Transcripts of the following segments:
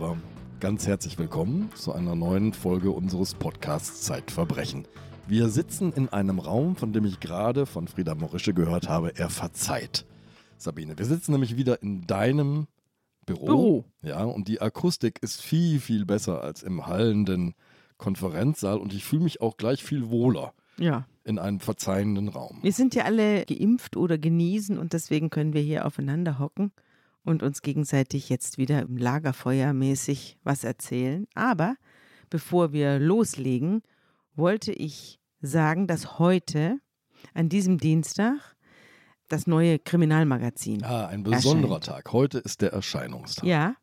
Zuhörer, ganz herzlich willkommen zu einer neuen Folge unseres Podcasts Zeitverbrechen. Wir sitzen in einem Raum, von dem ich gerade von Frieda Morische gehört habe, er verzeiht. Sabine, wir sitzen nämlich wieder in deinem Büro. Büro. Ja, und die Akustik ist viel, viel besser als im hallenden Konferenzsaal und ich fühle mich auch gleich viel wohler Ja. in einem verzeihenden Raum. Wir sind ja alle geimpft oder genesen und deswegen können wir hier aufeinander hocken und uns gegenseitig jetzt wieder im Lagerfeuer mäßig was erzählen. Aber bevor wir loslegen, wollte ich sagen, dass heute, an diesem Dienstag, das neue Kriminalmagazin. Ah, ein besonderer Tag. Heute ist der Erscheinungstag. Ja,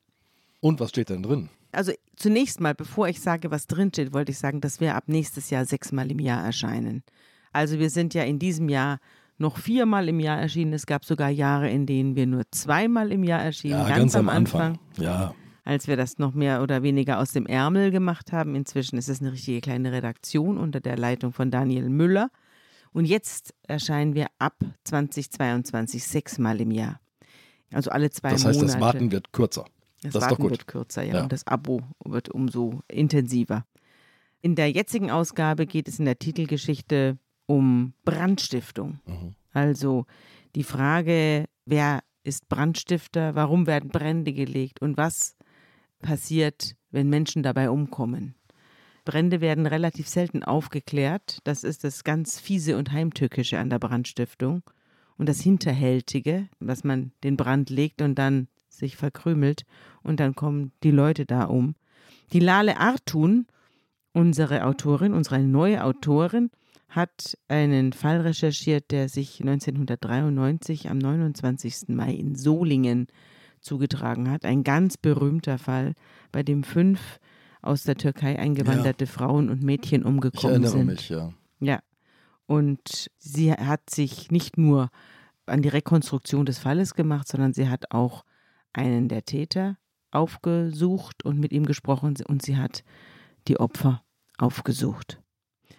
Und was steht denn drin? also zunächst mal, bevor ich sage, was drinsteht, wollte ich sagen, dass wir ab nächstes Jahr sechsmal im Jahr erscheinen. Also wir sind ja in diesem Jahr noch viermal im Jahr erschienen. Es gab sogar Jahre, in denen wir nur zweimal im Jahr erschienen. Ja, ganz, am Anfang. Ja, als wir das noch mehr oder weniger aus dem Ärmel gemacht haben. Inzwischen ist es eine richtige kleine Redaktion unter der Leitung von Daniel Müller. Und jetzt erscheinen wir ab 2022 sechsmal im Jahr. Also alle zwei das heißt, Monate. das Warten wird kürzer. Das, Das ist doch Warten wird kürzer, ja, Ja. Und das Abo wird umso intensiver. In der jetzigen Ausgabe geht es in der Titelgeschichte um Brandstiftung. Mhm. Also die Frage, wer ist Brandstifter, warum werden Brände gelegt und was passiert, wenn Menschen dabei umkommen. Brände werden relativ selten aufgeklärt. Das ist das ganz fiese und heimtückische an der Brandstiftung. Und das Hinterhältige, dass man den Brand legt und dann sich verkrümelt und dann kommen die Leute da um. Die Lale Artun, unsere Autorin, unsere neue Autorin, hat einen Fall recherchiert, der sich 1993 am 29. Mai in Solingen zugetragen hat. Ein ganz berühmter Fall, bei dem fünf aus der Türkei eingewanderte Frauen und Mädchen Ich umgekommen erinnere sind. mich, ja. Ja. Und sie hat sich nicht nur an die Rekonstruktion des Falles gemacht, sondern sie hat auch einen der Täter aufgesucht und mit ihm gesprochen und sie hat die Opfer aufgesucht.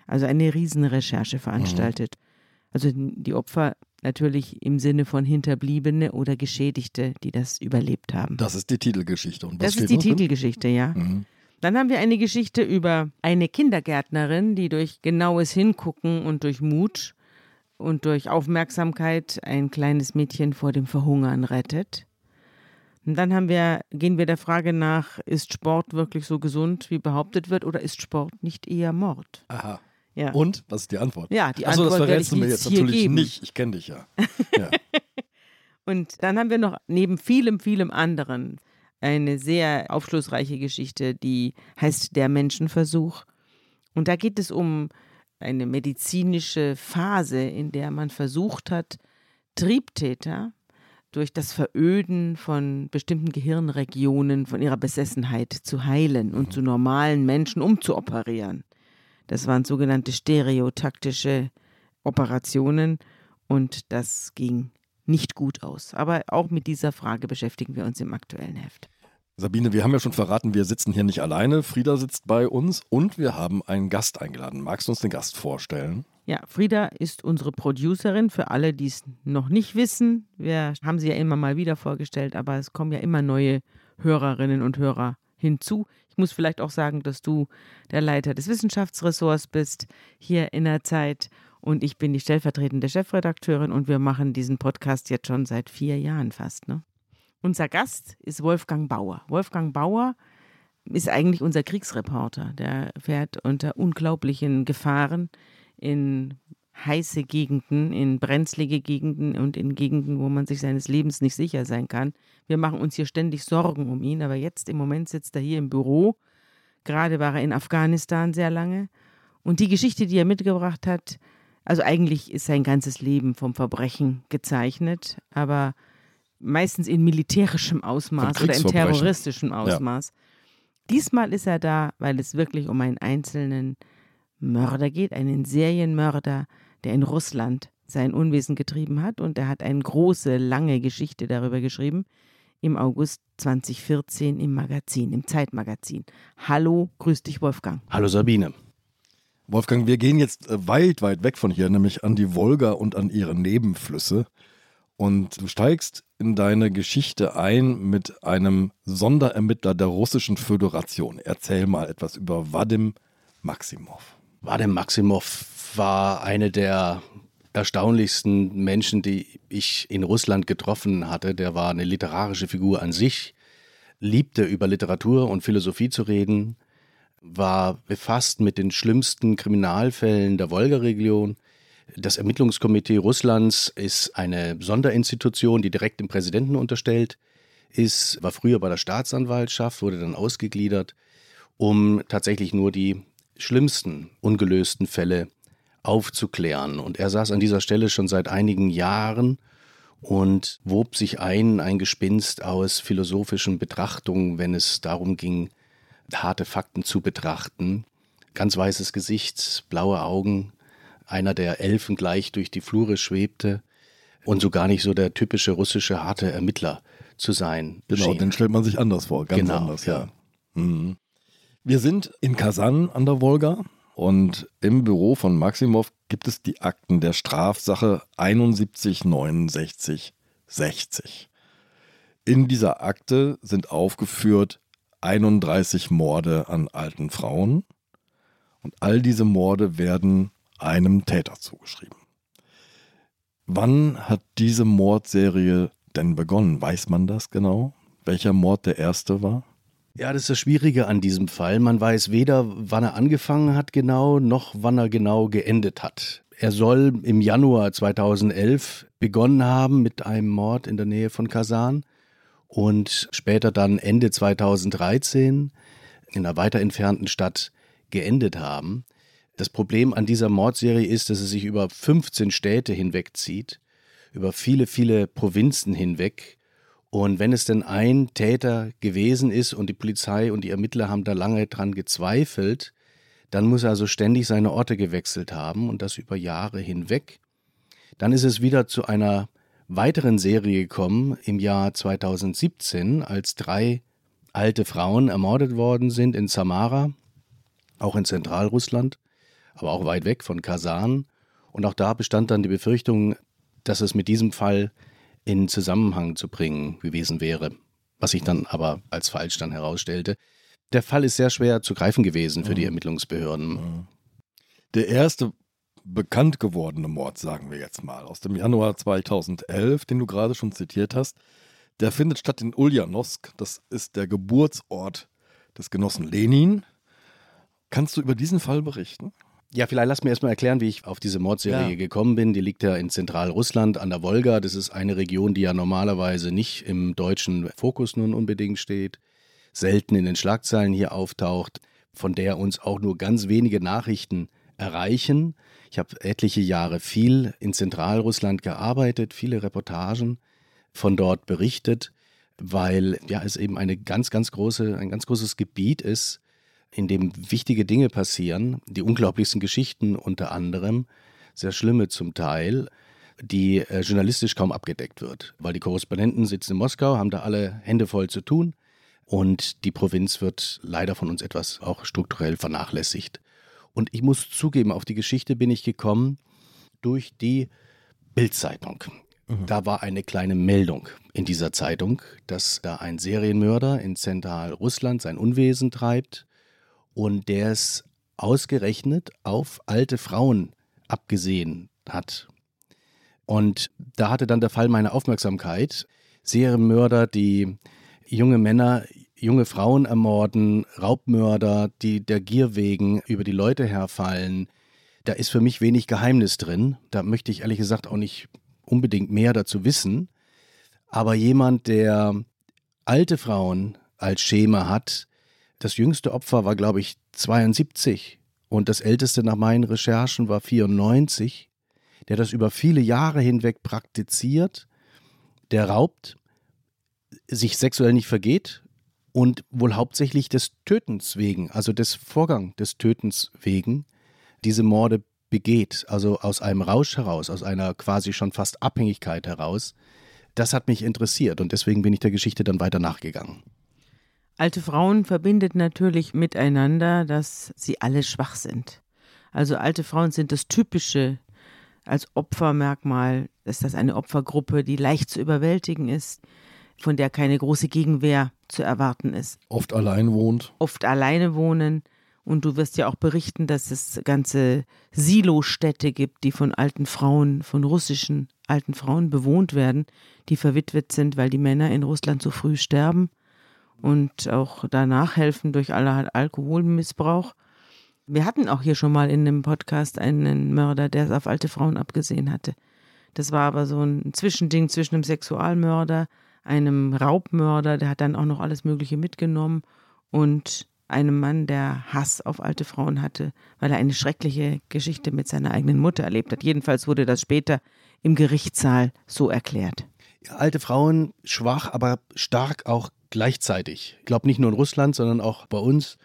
Also eine Riesenrecherche veranstaltet. Also die Opfer natürlich im Sinne von Hinterbliebene oder Geschädigte, die das überlebt haben. Das ist die Titelgeschichte. Und was Das ist die? Titelgeschichte, ja. Mhm. Dann haben wir eine Geschichte über eine Kindergärtnerin, die durch genaues Hingucken und durch Mut und durch Aufmerksamkeit ein kleines Mädchen vor dem Verhungern rettet. Und dann haben wir, gehen wir der Frage nach, ist Sport wirklich so gesund, wie behauptet wird, oder ist Sport nicht eher Mord? Aha. Ja. Und? Was ist die Antwort? Ja, die Achso, das Antwort werde verrätst ich du mir jetzt natürlich geben. nicht. Ich kenne dich ja. ja. Und dann haben wir noch neben vielem, vielem anderen eine sehr aufschlussreiche Geschichte, die heißt Der Menschenversuch. Und da geht es um eine medizinische Phase, in der man versucht hat, Triebtäter durch das Veröden von bestimmten Gehirnregionen von ihrer Besessenheit zu heilen und zu normalen Menschen umzuoperieren. Das waren sogenannte stereotaktische Operationen und das ging nicht gut aus. Aber auch mit dieser Frage beschäftigen wir uns im aktuellen Heft. Sabine, wir haben ja schon verraten, wir sitzen hier nicht alleine. Frieda sitzt bei uns und wir haben einen Gast eingeladen. Magst du uns den Gast vorstellen? Ja, Frieda ist unsere Producerin. Für alle, die es noch nicht wissen, wir haben sie ja immer mal wieder vorgestellt, aber es kommen ja immer neue Hörerinnen und Hörer hinzu. Ich muss vielleicht auch sagen, dass du der Leiter des Wissenschaftsressorts bist hier in der Zeit und ich bin die stellvertretende Chefredakteurin und wir machen diesen Podcast jetzt schon seit vier Jahren fast. Ne? Unser Gast ist Wolfgang Bauer. Wolfgang Bauer ist eigentlich unser Kriegsreporter. Der fährt unter unglaublichen Gefahren in heiße Gegenden, in brenzlige Gegenden und in Gegenden, wo man sich seines Lebens nicht sicher sein kann. Wir machen uns hier ständig Sorgen um ihn, aber jetzt im Moment sitzt er hier im Büro. Gerade war er in Afghanistan sehr lange. Und die Geschichte, die er mitgebracht hat, also eigentlich ist sein ganzes Leben vom Verbrechen gezeichnet, aber meistens in militärischem Ausmaß oder in terroristischem Ausmaß. Diesmal ist er da, weil es wirklich um einen einzelnen Mörder geht, einen Serienmörder, der in Russland sein Unwesen getrieben hat. Und er hat eine große, lange Geschichte darüber geschrieben im August 2014 im Magazin, im Zeitmagazin. Hallo, grüß dich, Wolfgang. Hallo Sabine. Wolfgang, wir gehen jetzt äh, weit, weit weg von hier, nämlich an die Wolga und an ihre Nebenflüsse. Und du steigst in deine Geschichte ein mit einem Sonderermittler der Russischen Föderation. Erzähl mal etwas über Vadim Maximov. Vadim Maximov war eine der erstaunlichsten Menschen, die ich in Russland getroffen hatte. Der war eine literarische Figur an sich, liebte über Literatur und Philosophie zu reden, war befasst mit den schlimmsten Kriminalfällen der Wolga-Region. Das Ermittlungskomitee Russlands ist eine Sonderinstitution, die direkt dem Präsidenten unterstellt ist, war früher bei der Staatsanwaltschaft, wurde dann ausgegliedert, um tatsächlich nur die schlimmsten ungelösten Fälle aufzuklären. Und er saß an dieser Stelle schon seit einigen Jahren und wob sich ein, ein Gespinst aus philosophischen Betrachtungen, wenn es darum ging, harte Fakten zu betrachten. Ganz weißes Gesicht, blaue Augen, einer, der Elfen gleich durch die Flure schwebte und so gar nicht so der typische russische harte Ermittler zu sein. Genau, schien. den stellt man sich anders vor, ganz Genau, anders, ja. ja. Mhm. Wir sind in Kasan an der Wolga und im Büro von Maximov gibt es die Akten der Strafsache 716960. In dieser Akte sind aufgeführt 31 Morde an alten Frauen und all diese Morde werden einem Täter zugeschrieben. Wann hat diese Mordserie denn begonnen? Weiß man das genau? Welcher Mord der erste war? Ja, das ist das Schwierige an diesem Fall. Man weiß weder, wann er angefangen hat genau, noch wann er genau geendet hat. Er soll im Januar 2011 begonnen haben mit einem Mord in der Nähe von Kasan und später dann Ende 2013 in einer weiter entfernten Stadt geendet haben. Das Problem an dieser Mordserie ist, dass es sich über 15 Städte hinwegzieht, über viele, viele Provinzen hinweg. Und wenn es denn ein Täter gewesen ist und die Polizei und die Ermittler haben da lange dran gezweifelt, dann muss er also ständig seine Orte gewechselt haben und das über Jahre hinweg. Dann ist es wieder zu einer weiteren Serie gekommen im Jahr 2017, als drei alte Frauen ermordet worden sind in Samara, auch in Zentralrussland, aber auch weit weg von Kasan. Und auch da bestand dann die Befürchtung, dass es mit diesem Fall in Zusammenhang zu bringen gewesen wäre, was sich dann aber als falsch dann herausstellte. Der Fall ist sehr schwer zu greifen gewesen für die Ermittlungsbehörden. Der erste bekannt gewordene Mord, sagen wir jetzt mal, aus dem Januar 2011, den du gerade schon zitiert hast, der findet statt in Ulyanovsk. Das ist der Geburtsort des Genossen Lenin. Kannst du über diesen Fall berichten? Ja, vielleicht lass mir erstmal erklären, wie ich auf diese Mordserie Ja. gekommen bin. Die liegt ja in Zentralrussland an der Wolga. Das ist eine Region, die ja normalerweise nicht im deutschen Fokus nun unbedingt steht, selten in den Schlagzeilen hier auftaucht, von der uns auch nur ganz wenige Nachrichten erreichen. Ich habe etliche Jahre viel in Zentralrussland gearbeitet, viele Reportagen von dort berichtet, weil ja es eben eine ganz, ganz große, ein ganz großes Gebiet ist, in dem wichtige Dinge passieren, die unglaublichsten Geschichten unter anderem, sehr schlimme zum Teil, die äh, journalistisch kaum abgedeckt wird, weil die Korrespondenten sitzen in Moskau, haben da alle Hände voll zu tun und die Provinz wird leider von uns etwas auch strukturell vernachlässigt. Und ich muss zugeben, auf die Geschichte bin ich gekommen durch die Bildzeitung. Da war eine kleine Meldung in dieser Zeitung, dass da ein Serienmörder in Zentralrussland sein Unwesen treibt und der es ausgerechnet auf alte Frauen abgesehen hat. Und da hatte dann der Fall meine Aufmerksamkeit. Serienmörder, die junge Männer, junge Frauen ermorden, Raubmörder, die der Gier wegen über die Leute herfallen. Da ist für mich wenig Geheimnis drin. Da möchte ich ehrlich gesagt auch nicht unbedingt mehr dazu wissen. Aber jemand, der alte Frauen als Schema hat, das jüngste Opfer war, glaube ich, 72 und das älteste nach meinen Recherchen war 94, der das über viele Jahre hinweg praktiziert, der raubt, sich sexuell nicht vergeht und wohl hauptsächlich des Tötens wegen, also des Vorgang des Tötens wegen, diese Morde begeht, also aus einem Rausch heraus, aus einer quasi schon fast Abhängigkeit heraus. Das hat mich interessiert und deswegen bin ich der Geschichte dann weiter nachgegangen. Alte Frauen verbindet natürlich miteinander, dass sie alle schwach sind. Also alte Frauen sind das typische als Opfermerkmal, ist das eine Opfergruppe, die leicht zu überwältigen ist, von der keine große Gegenwehr zu erwarten ist. Oft allein wohnt. Oft alleine wohnen. Und du wirst ja auch berichten, dass es ganze Silostädte gibt, die von alten Frauen, von russischen alten Frauen bewohnt werden, die verwitwet sind, weil die Männer in Russland so früh sterben und auch danach helfen durch allerhand Alkoholmissbrauch. Wir hatten auch hier schon mal in einem Podcast einen Mörder, der es auf alte Frauen abgesehen hatte. Das war aber so ein Zwischending zwischen einem Sexualmörder, einem Raubmörder, der hat dann auch noch alles Mögliche mitgenommen und einem Mann, der Hass auf alte Frauen hatte, weil er eine schreckliche Geschichte mit seiner eigenen Mutter erlebt hat. Jedenfalls wurde das später im Gerichtssaal so erklärt. Ja, alte Frauen schwach, aber stark auch gleichzeitig. Ich glaube nicht nur in Russland, sondern auch bei uns.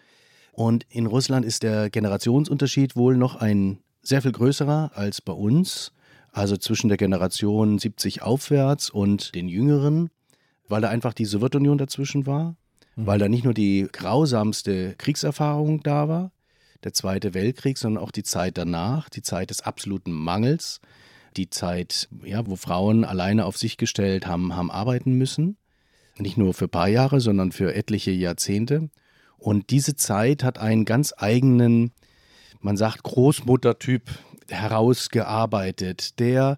Und in Russland ist der Generationsunterschied wohl noch ein sehr viel größerer als bei uns. Also zwischen der Generation 70 aufwärts und den Jüngeren, weil da einfach die Sowjetunion dazwischen war, mhm. weil da nicht nur die grausamste Kriegserfahrung da war, der Zweite Weltkrieg, sondern auch die Zeit danach, die Zeit des absoluten Mangels, die Zeit, ja, wo Frauen alleine auf sich gestellt haben, haben arbeiten müssen. Nicht nur für ein paar Jahre, sondern für etliche Jahrzehnte. Und diese Zeit hat einen ganz eigenen, man sagt, Großmuttertyp herausgearbeitet, der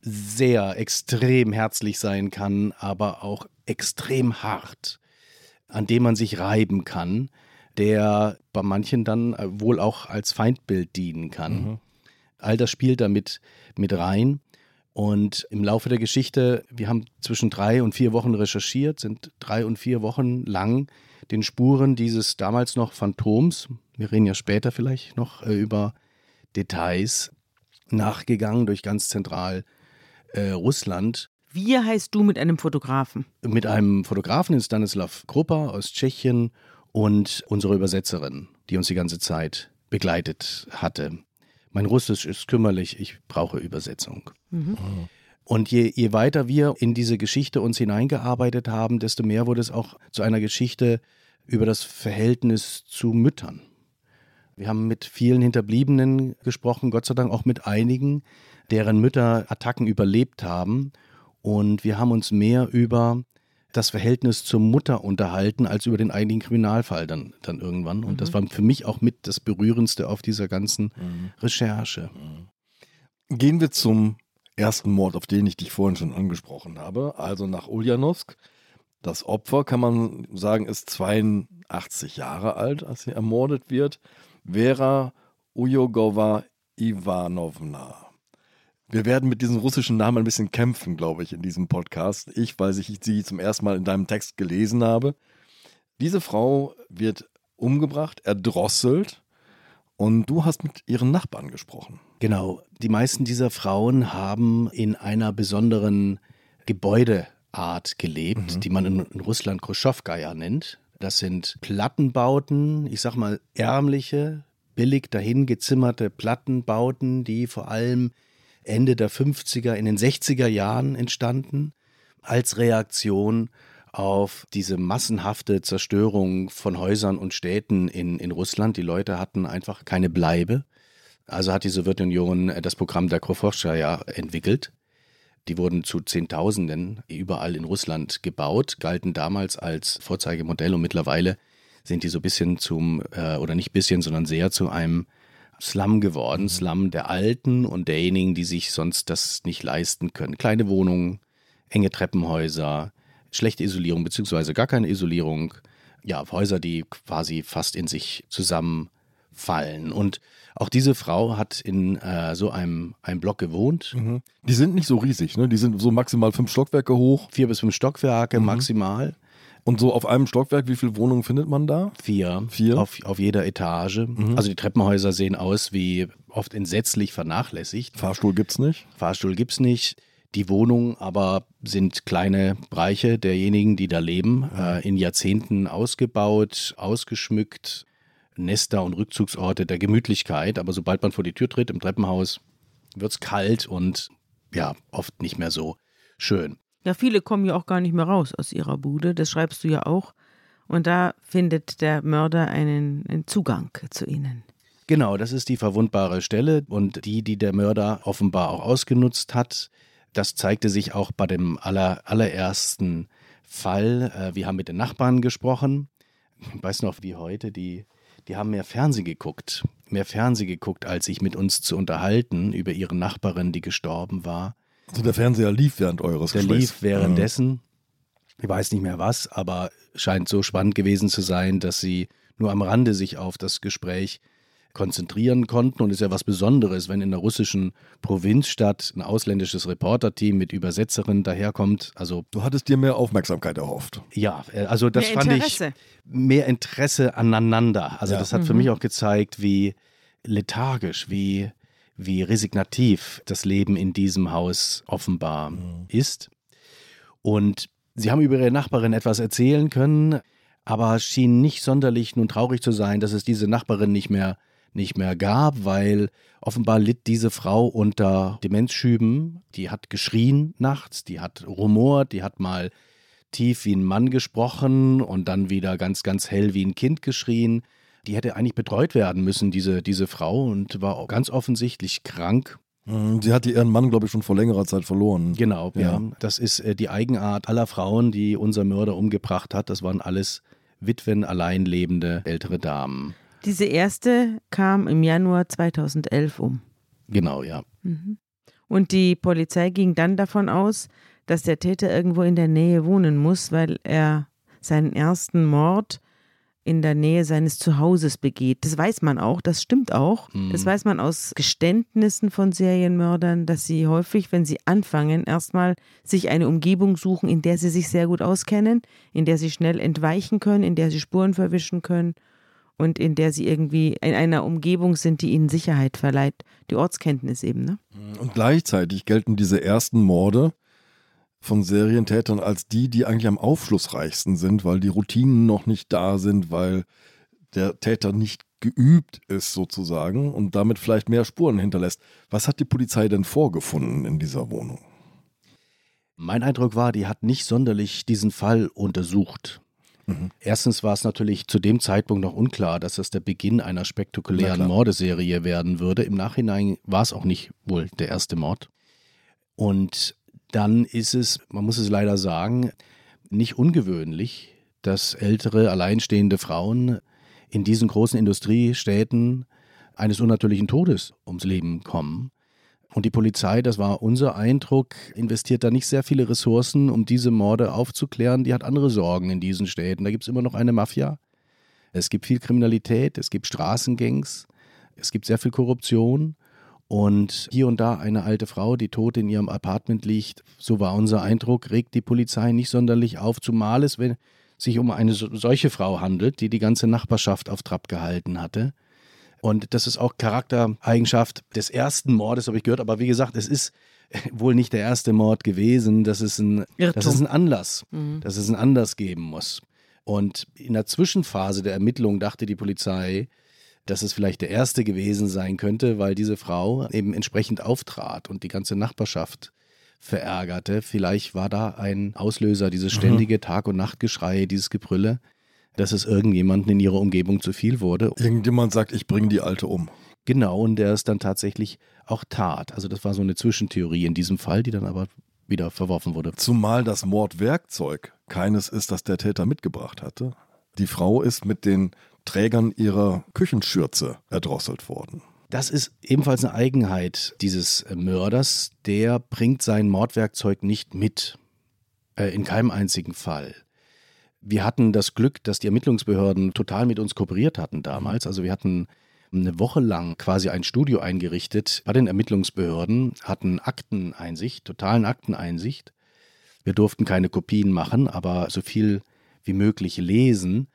sehr extrem herzlich sein kann, aber auch extrem hart, an dem man sich reiben kann, der bei manchen dann wohl auch als Feindbild dienen kann. Mhm. All das spielt damit mit rein. Und im Laufe der Geschichte, wir haben zwischen drei und vier Wochen recherchiert, sind drei und vier Wochen lang den Spuren dieses damals noch Phantoms, wir reden ja später vielleicht noch äh, über Details, nachgegangen durch ganz zentral äh, Russland. Wie heißt du mit einem Fotografen? Mit einem Fotografen in Stanislav Kruppa aus Tschechien und unsere Übersetzerin, die uns die ganze Zeit begleitet hatte. Mein Russisch ist kümmerlich, ich brauche Übersetzung. Mhm. Und je, je weiter wir in diese Geschichte uns hineingearbeitet haben, desto mehr wurde es auch zu einer Geschichte über das Verhältnis zu Müttern. Wir haben mit vielen Hinterbliebenen gesprochen, Gott sei Dank auch mit einigen, deren Mütter Attacken überlebt haben. Und wir haben uns mehr über das Verhältnis zur Mutter unterhalten, als über den eigentlichen Kriminalfall dann, dann irgendwann. Und mhm. das war für mich auch mit das Berührendste auf dieser ganzen mhm. Recherche. Mhm. Gehen wir zum ersten Mord, auf den ich dich vorhin schon angesprochen habe, also nach Ulyanovsk. Das Opfer, kann man sagen, ist 82 Jahre alt, als sie ermordet wird. Vera Ujogova Ivanovna. Wir werden mit diesem russischen Namen ein bisschen kämpfen, glaube ich, in diesem Podcast. Ich, weil ich sie zum ersten Mal in deinem Text gelesen habe. Diese Frau wird umgebracht, erdrosselt und du hast mit ihren Nachbarn gesprochen. Genau. Die meisten dieser Frauen haben in einer besonderen Gebäudeart gelebt, mhm. die man in, in Russland Khrushchevkaya nennt. Das sind Plattenbauten, ich sag mal ärmliche, billig dahingezimmerte Plattenbauten, die vor allem Ende der 50er, in den 60er Jahren entstanden, als Reaktion auf diese massenhafte Zerstörung von Häusern und Städten in, in Russland. Die Leute hatten einfach keine Bleibe. Also hat die Sowjetunion das Programm der Krofoschka entwickelt. Die wurden zu Zehntausenden überall in Russland gebaut, galten damals als Vorzeigemodell und mittlerweile sind die so ein bisschen zum, äh, oder nicht bisschen, sondern sehr zu einem Slum geworden. Mhm. Slum der Alten und derjenigen, die sich sonst das nicht leisten können. Kleine Wohnungen, enge Treppenhäuser, schlechte Isolierung beziehungsweise gar keine Isolierung. Ja, Häuser, die quasi fast in sich zusammenfallen. Und auch diese Frau hat in äh, so einem, einem Block gewohnt. Mhm. Die sind nicht so riesig, ne? Die sind so maximal fünf Stockwerke hoch. Vier bis fünf Stockwerke mhm. maximal. Und so auf einem Stockwerk, wie viele Wohnungen findet man da? Vier. Vier? Auf, auf jeder Etage. Mhm. Also die Treppenhäuser sehen aus wie oft entsetzlich vernachlässigt. Fahrstuhl gibt's nicht? Fahrstuhl gibt's nicht. Die Wohnungen aber sind kleine Bereiche derjenigen, die da leben, mhm. äh, in Jahrzehnten ausgebaut, ausgeschmückt. Nester und Rückzugsorte der Gemütlichkeit. Aber sobald man vor die Tür tritt im Treppenhaus, wird's kalt und ja, oft nicht mehr so schön. Ja, viele kommen ja auch gar nicht mehr raus aus ihrer Bude, das schreibst du ja auch. Und da findet der Mörder einen, einen Zugang zu ihnen. Genau, das ist die verwundbare Stelle und die, die der Mörder offenbar auch ausgenutzt hat. Das zeigte sich auch bei dem aller, allerersten Fall. Äh, wir haben mit den Nachbarn gesprochen. Ich weiß noch wie heute, die, die haben mehr Fernsehen geguckt. Mehr Fernsehen geguckt, als sich mit uns zu unterhalten über ihre Nachbarin, die gestorben war. Also der Fernseher lief während eures Der Gesprächs. lief währenddessen. Ich weiß nicht mehr was, aber scheint so spannend gewesen zu sein, dass sie nur am Rande sich auf das Gespräch konzentrieren konnten. Und es ist ja was Besonderes, wenn in der russischen Provinzstadt ein ausländisches Reporterteam mit Übersetzerin daherkommt. Also Du hattest dir mehr Aufmerksamkeit erhofft. ja, äh, also das Mehr fand Interesse. ich mehr Interesse aneinander. Also Ja. das hat für mich auch gezeigt, wie lethargisch, wie, wie resignativ das Leben in diesem Haus offenbar ist. Und sie haben über ihre Nachbarin etwas erzählen können, aber schien nicht sonderlich nun traurig zu sein, dass es diese Nachbarin nicht mehr nicht mehr gab, weil offenbar litt diese Frau unter Demenzschüben. Die hat geschrien nachts, die hat rumort, die hat mal tief wie ein Mann gesprochen und dann wieder ganz, ganz hell wie ein Kind geschrien. Die hätte eigentlich betreut werden müssen, diese, diese Frau, und war auch ganz offensichtlich krank. Mhm, Sie hatte ihren Mann, glaube ich, schon vor längerer Zeit verloren. Genau, ja. Ja. Das ist äh, die Eigenart aller Frauen, die unser Mörder umgebracht hat. Das waren alles Witwen, allein lebende ältere Damen. Diese erste kam im Januar 2011 um. Genau, ja. Und die Polizei ging dann davon aus, dass der Täter irgendwo in der Nähe wohnen muss, weil er seinen ersten Mord in der Nähe seines Zuhauses begeht. Das weiß man auch, das stimmt auch. Das weiß man aus Geständnissen von Serienmördern, dass sie häufig, wenn sie anfangen, erstmal sich eine Umgebung suchen, in der sie sich sehr gut auskennen, in der sie schnell entweichen können, in der sie Spuren verwischen können und in der sie irgendwie in einer Umgebung sind, die ihnen Sicherheit verleiht. Die Ortskenntnis eben, ne? Und gleichzeitig gelten diese ersten Morde von Serientätern als die, die eigentlich am aufschlussreichsten sind, weil die Routinen noch nicht da sind, weil der Täter nicht geübt ist sozusagen und damit vielleicht mehr Spuren hinterlässt. Was hat die Polizei denn vorgefunden in dieser Wohnung? Mein Eindruck war, die hat nicht sonderlich diesen Fall untersucht. Erstens war es natürlich zu dem Zeitpunkt noch unklar, dass das der Beginn einer spektakulären. Mordeserie werden würde. Im Nachhinein war es auch nicht wohl der erste Mord. Und dann ist es, man muss es leider sagen, nicht ungewöhnlich, dass ältere, alleinstehende Frauen in diesen großen Industriestädten eines unnatürlichen Todes ums Leben kommen. Und die Polizei, das war unser Eindruck, investiert da nicht sehr viele Ressourcen, um diese Morde aufzuklären. Die hat andere Sorgen in diesen Städten. Da gibt es immer noch eine Mafia. Es gibt viel Kriminalität, es gibt Straßengangs, es gibt sehr viel Korruption. Und hier und da eine alte Frau, die tot in ihrem Apartment liegt, so war unser Eindruck, regt die Polizei nicht sonderlich auf, zumal es wenn sich um eine so- solche Frau handelt, die die ganze Nachbarschaft auf Trab gehalten hatte. Und das ist auch Charaktereigenschaft des ersten Mordes, habe ich gehört. Aber wie gesagt, es ist wohl nicht der erste Mord gewesen. Das ist ein, Irrtum. das ist ein Anlass, dass es einen Anlass geben muss. Und in der Zwischenphase der Ermittlung dachte die Polizei, dass es vielleicht der erste gewesen sein könnte, weil diese Frau eben entsprechend auftrat und die ganze Nachbarschaft verärgerte. Vielleicht war da ein Auslöser, dieses ständige Tag- und Nachtgeschrei, dieses Gebrülle, dass es irgendjemanden in ihrer Umgebung zu viel wurde. Irgendjemand sagt, ich bringe die Alte um. Genau, und der es dann tatsächlich auch tat. Also das war so eine Zwischentheorie in diesem Fall, die dann aber wieder verworfen wurde. Zumal das Mordwerkzeug keines ist, das der Täter mitgebracht hatte. Die Frau ist mit den Trägern ihrer Küchenschürze erdrosselt worden. Das ist ebenfalls eine Eigenheit dieses Mörders. Der bringt sein Mordwerkzeug nicht mit. Äh, in keinem einzigen Fall. Wir hatten das Glück, dass die Ermittlungsbehörden total mit uns kooperiert hatten damals. Also wir hatten eine Woche lang quasi ein Studio eingerichtet bei den Ermittlungsbehörden, hatten Akteneinsicht, totalen Akteneinsicht. Wir durften keine Kopien machen, aber so viel wie möglich lesen.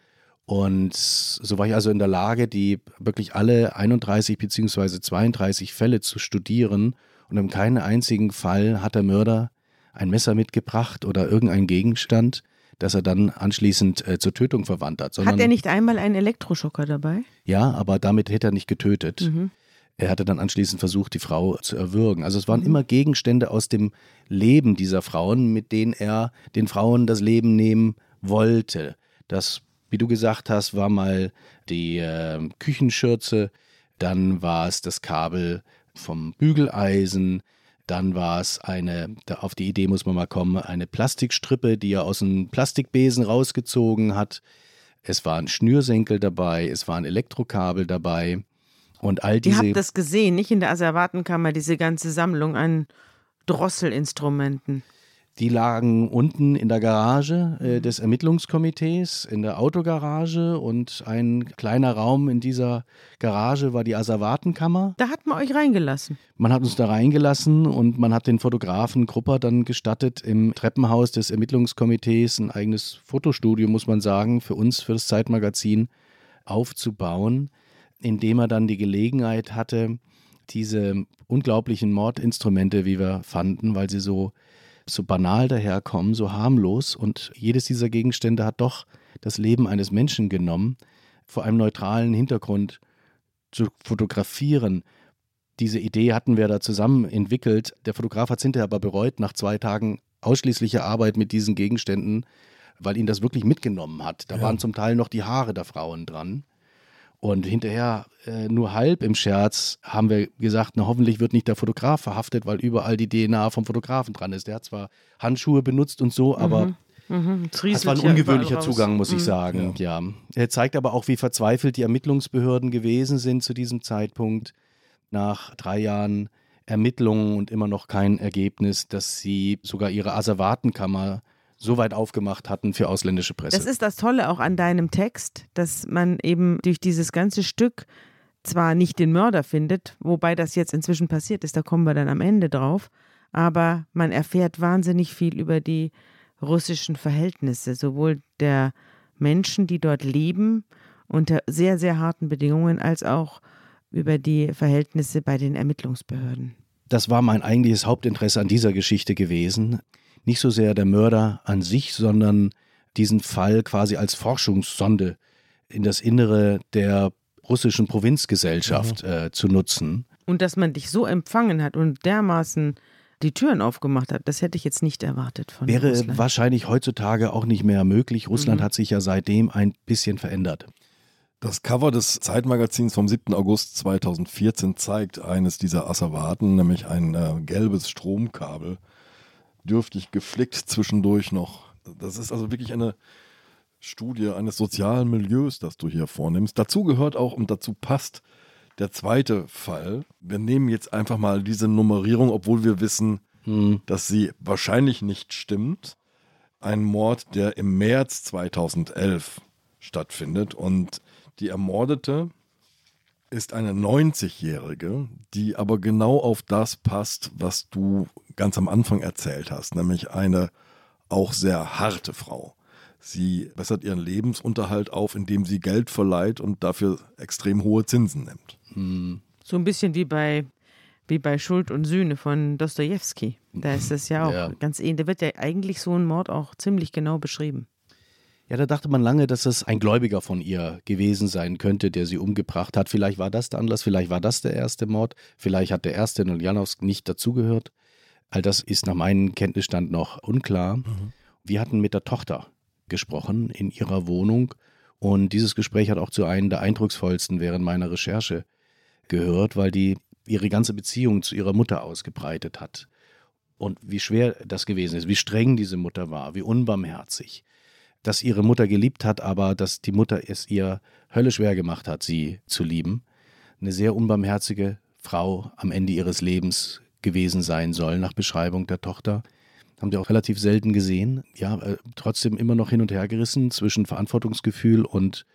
Und so war ich also in der Lage, die wirklich alle 31 beziehungsweise 32 Fälle zu studieren. Und in keinem einzigen Fall hat der Mörder ein Messer mitgebracht oder irgendein Gegenstand, das er dann anschließend äh, zur Tötung verwandt hat. Sondern, Hat er nicht einmal einen Elektroschocker dabei? Ja, aber damit hätte er nicht getötet. Mhm. Er hatte dann anschließend versucht, die Frau zu erwürgen. Also es waren immer Gegenstände aus dem Leben dieser Frauen, mit denen er den Frauen das Leben nehmen wollte. Das, wie du gesagt hast, war mal die äh, Küchenschürze, dann war es das Kabel vom Bügeleisen, dann war es eine, auf die Idee muss man mal kommen, eine Plastikstrippe, die er aus einem Plastikbesen rausgezogen hat. Es waren Schnürsenkel dabei, es waren Elektrokabel dabei. Und all diese. Ihr habt das gesehen, nicht in der Asservatenkammer, diese ganze Sammlung an Drosselinstrumenten. Die lagen unten in der Garage äh, des Ermittlungskomitees, in der Autogarage und ein kleiner Raum in dieser Garage war die Asservatenkammer. Da hat man euch reingelassen. Man hat uns da reingelassen und man hat den Fotografen Krupper dann gestattet, im Treppenhaus des Ermittlungskomitees ein eigenes Fotostudio, muss man sagen, für uns, für das Zeitmagazin aufzubauen, indem er dann die Gelegenheit hatte, diese unglaublichen Mordinstrumente, wie wir fanden, weil sie so so banal daherkommen, so harmlos und jedes dieser Gegenstände hat doch das Leben eines Menschen genommen, vor einem neutralen Hintergrund zu fotografieren. Diese Idee hatten wir da zusammen entwickelt. Der Fotograf hat es hinterher aber bereut, nach zwei Tagen ausschließlicher Arbeit mit diesen Gegenständen, weil ihn das wirklich mitgenommen hat. Da ja. waren zum Teil noch die Haare der Frauen dran. Und hinterher äh, nur halb im Scherz haben wir gesagt, na hoffentlich wird nicht der Fotograf verhaftet, weil überall die DNA vom Fotografen dran ist. Der hat zwar Handschuhe benutzt und so, aber mhm. Mhm. Das war ein ungewöhnlicher Zugang, muss ich mhm. sagen. Ja. ja. Er zeigt aber auch, wie verzweifelt die Ermittlungsbehörden gewesen sind zu diesem Zeitpunkt. Nach drei Jahren Ermittlungen und immer noch kein Ergebnis, dass sie sogar ihre Asservatenkammer so weit aufgemacht hatten für ausländische Presse. Das ist das Tolle auch an deinem Text, dass man eben durch dieses ganze Stück zwar nicht den Mörder findet, wobei das jetzt inzwischen passiert ist, da kommen wir dann am Ende drauf, aber man erfährt wahnsinnig viel über die russischen Verhältnisse, sowohl der Menschen, die dort leben, unter sehr, sehr harten Bedingungen, als auch über die Verhältnisse bei den Ermittlungsbehörden. Das war mein eigentliches Hauptinteresse an dieser Geschichte gewesen nicht so sehr der Mörder an sich, sondern diesen Fall quasi als Forschungssonde in das Innere der russischen Provinzgesellschaft mhm. äh, zu nutzen. Und dass man dich so empfangen hat und dermaßen die Türen aufgemacht hat, das hätte ich jetzt nicht erwartet von Wäre Russland. wahrscheinlich heutzutage auch nicht mehr möglich. Russland mhm. hat sich ja seitdem ein bisschen verändert. Das Cover des Zeitmagazins vom 7. August 2014 zeigt eines dieser Asservaten, nämlich ein äh, gelbes Stromkabel, dürftig geflickt zwischendurch noch. Das ist also wirklich eine Studie eines sozialen Milieus, das du hier vornimmst. Dazu gehört auch und dazu passt der zweite Fall. Wir nehmen jetzt einfach mal diese Nummerierung, obwohl wir wissen, hm. dass sie wahrscheinlich nicht stimmt. Ein Mord, der im März 2011 stattfindet und die Ermordete ist eine 90-Jährige, die aber genau auf das passt, was du ganz am Anfang erzählt hast, nämlich eine auch sehr harte Frau. Sie bessert ihren Lebensunterhalt auf, indem sie Geld verleiht und dafür extrem hohe Zinsen nimmt. Hm. So ein bisschen wie bei, wie bei Schuld und Sühne von Dostoevsky. Da ist das ja auch ja. ganz ähnlich. Da wird ja eigentlich so ein Mord auch ziemlich genau beschrieben. Ja, da dachte man lange, dass es ein Gläubiger von ihr gewesen sein könnte, der sie umgebracht hat. Vielleicht war das der Anlass, vielleicht war das der erste Mord, vielleicht hat der erste in Ulyanovsk nicht dazugehört. All das ist nach meinem Kenntnisstand noch unklar. Mhm. Wir hatten mit der Tochter gesprochen in ihrer Wohnung und dieses Gespräch hat auch zu einem der eindrucksvollsten während meiner Recherche gehört, weil die ihre ganze Beziehung zu ihrer Mutter ausgebreitet hat. Und wie schwer das gewesen ist, wie streng diese Mutter war, wie unbarmherzig dass ihre Mutter geliebt hat, aber dass die Mutter es ihr höllisch schwer gemacht hat, sie zu lieben. Eine sehr unbarmherzige Frau am Ende ihres Lebens gewesen sein soll, nach Beschreibung der Tochter. Haben wir auch relativ selten gesehen. Ja, äh, trotzdem immer noch hin und her gerissen zwischen Verantwortungsgefühl und,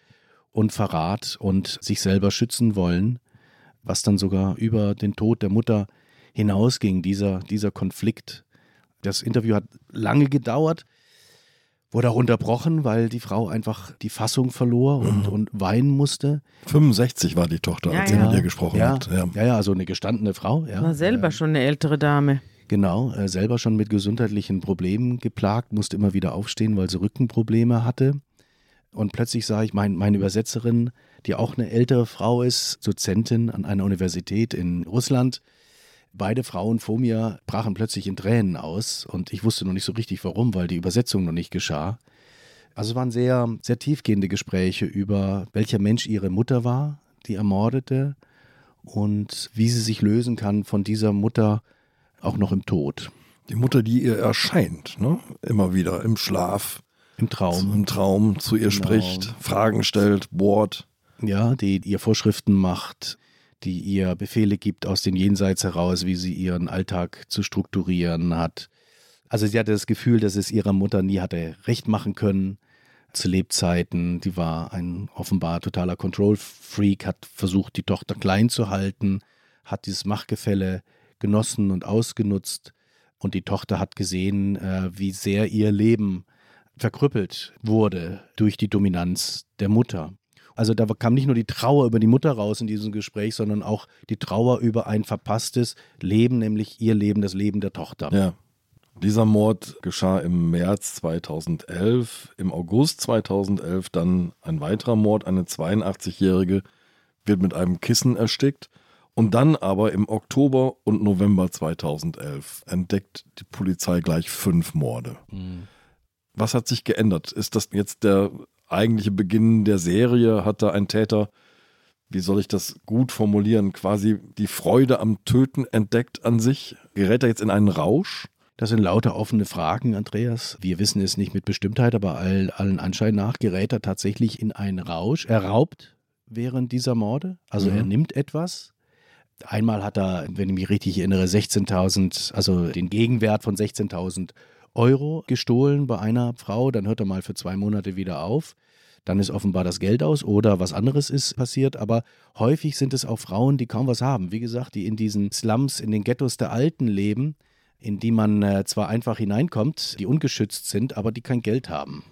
und Verrat und sich selber schützen wollen, was dann sogar über den Tod der Mutter hinausging, dieser, dieser Konflikt. Das Interview hat lange gedauert wurde auch unterbrochen, weil die Frau einfach die Fassung verlor und, mhm. und weinen musste. 65 war die Tochter, ja, als sie ja. mit ihr gesprochen ja. hat. Ja. ja, ja, also eine gestandene Frau. Ja. War selber schon eine ältere Dame. Genau, äh, selber schon mit gesundheitlichen Problemen geplagt, musste immer wieder aufstehen, weil sie Rückenprobleme hatte. Und plötzlich sah ich mein, meine Übersetzerin, die auch eine ältere Frau ist, Dozentin an einer Universität in Russland, Beide Frauen vor mir brachen plötzlich in Tränen aus und ich wusste noch nicht so richtig warum, weil die Übersetzung noch nicht geschah. Also es waren sehr, sehr tiefgehende Gespräche über, welcher Mensch ihre Mutter war, die ermordete, und wie sie sich lösen kann von dieser Mutter auch noch im Tod. Die Mutter, die ihr erscheint, ne? immer wieder im Schlaf, Im Traum. im Traum zu ihr Genau. spricht, Fragen stellt, bohrt. Ja, die ihr Vorschriften macht, die ihr Befehle gibt aus dem Jenseits heraus, wie sie ihren Alltag zu strukturieren hat. Also sie hatte das Gefühl, dass es ihrer Mutter nie hatte recht machen können zu Lebzeiten. Die war ein offenbar totaler Control-Freak, hat versucht, die Tochter klein zu halten, hat dieses Machtgefälle genossen und ausgenutzt. Und die Tochter hat gesehen, äh, wie sehr ihr Leben verkrüppelt wurde durch die Dominanz der Mutter. Also da kam nicht nur die Trauer über die Mutter raus in diesem Gespräch, sondern auch die Trauer über ein verpasstes Leben, nämlich ihr Leben, das Leben der Tochter. Ja. Dieser Mord geschah im März 2011. Im August 2011 dann ein weiterer Mord. Eine 82-Jährige wird mit einem Kissen erstickt. Und dann aber im Oktober und November 2011 entdeckt die Polizei gleich fünf Morde. Mhm. Was hat sich geändert? Ist das jetzt der eigentliche Beginn der Serie? Hat da ein Täter, wie soll ich das gut formulieren, quasi die Freude am Töten entdeckt an sich? Gerät er jetzt in einen Rausch? Das sind lauter offene Fragen, Andreas. Wir wissen es nicht mit Bestimmtheit, aber all, allen Anschein nach gerät er tatsächlich in einen Rausch. Er raubt während dieser Morde, also Mhm. er nimmt etwas. Einmal hat er, wenn ich mich richtig erinnere, 16.000, also den Gegenwert von 16.000 Euro gestohlen bei einer Frau. Dann hört er mal für zwei Monate wieder auf. Dann ist offenbar das Geld aus oder was anderes ist passiert. Aber häufig sind es auch Frauen, die kaum was haben. Wie gesagt, die in diesen Slums, in den Ghettos der Alten leben, in die man äh, zwar einfach hineinkommt, die ungeschützt sind, aber die kein Geld haben.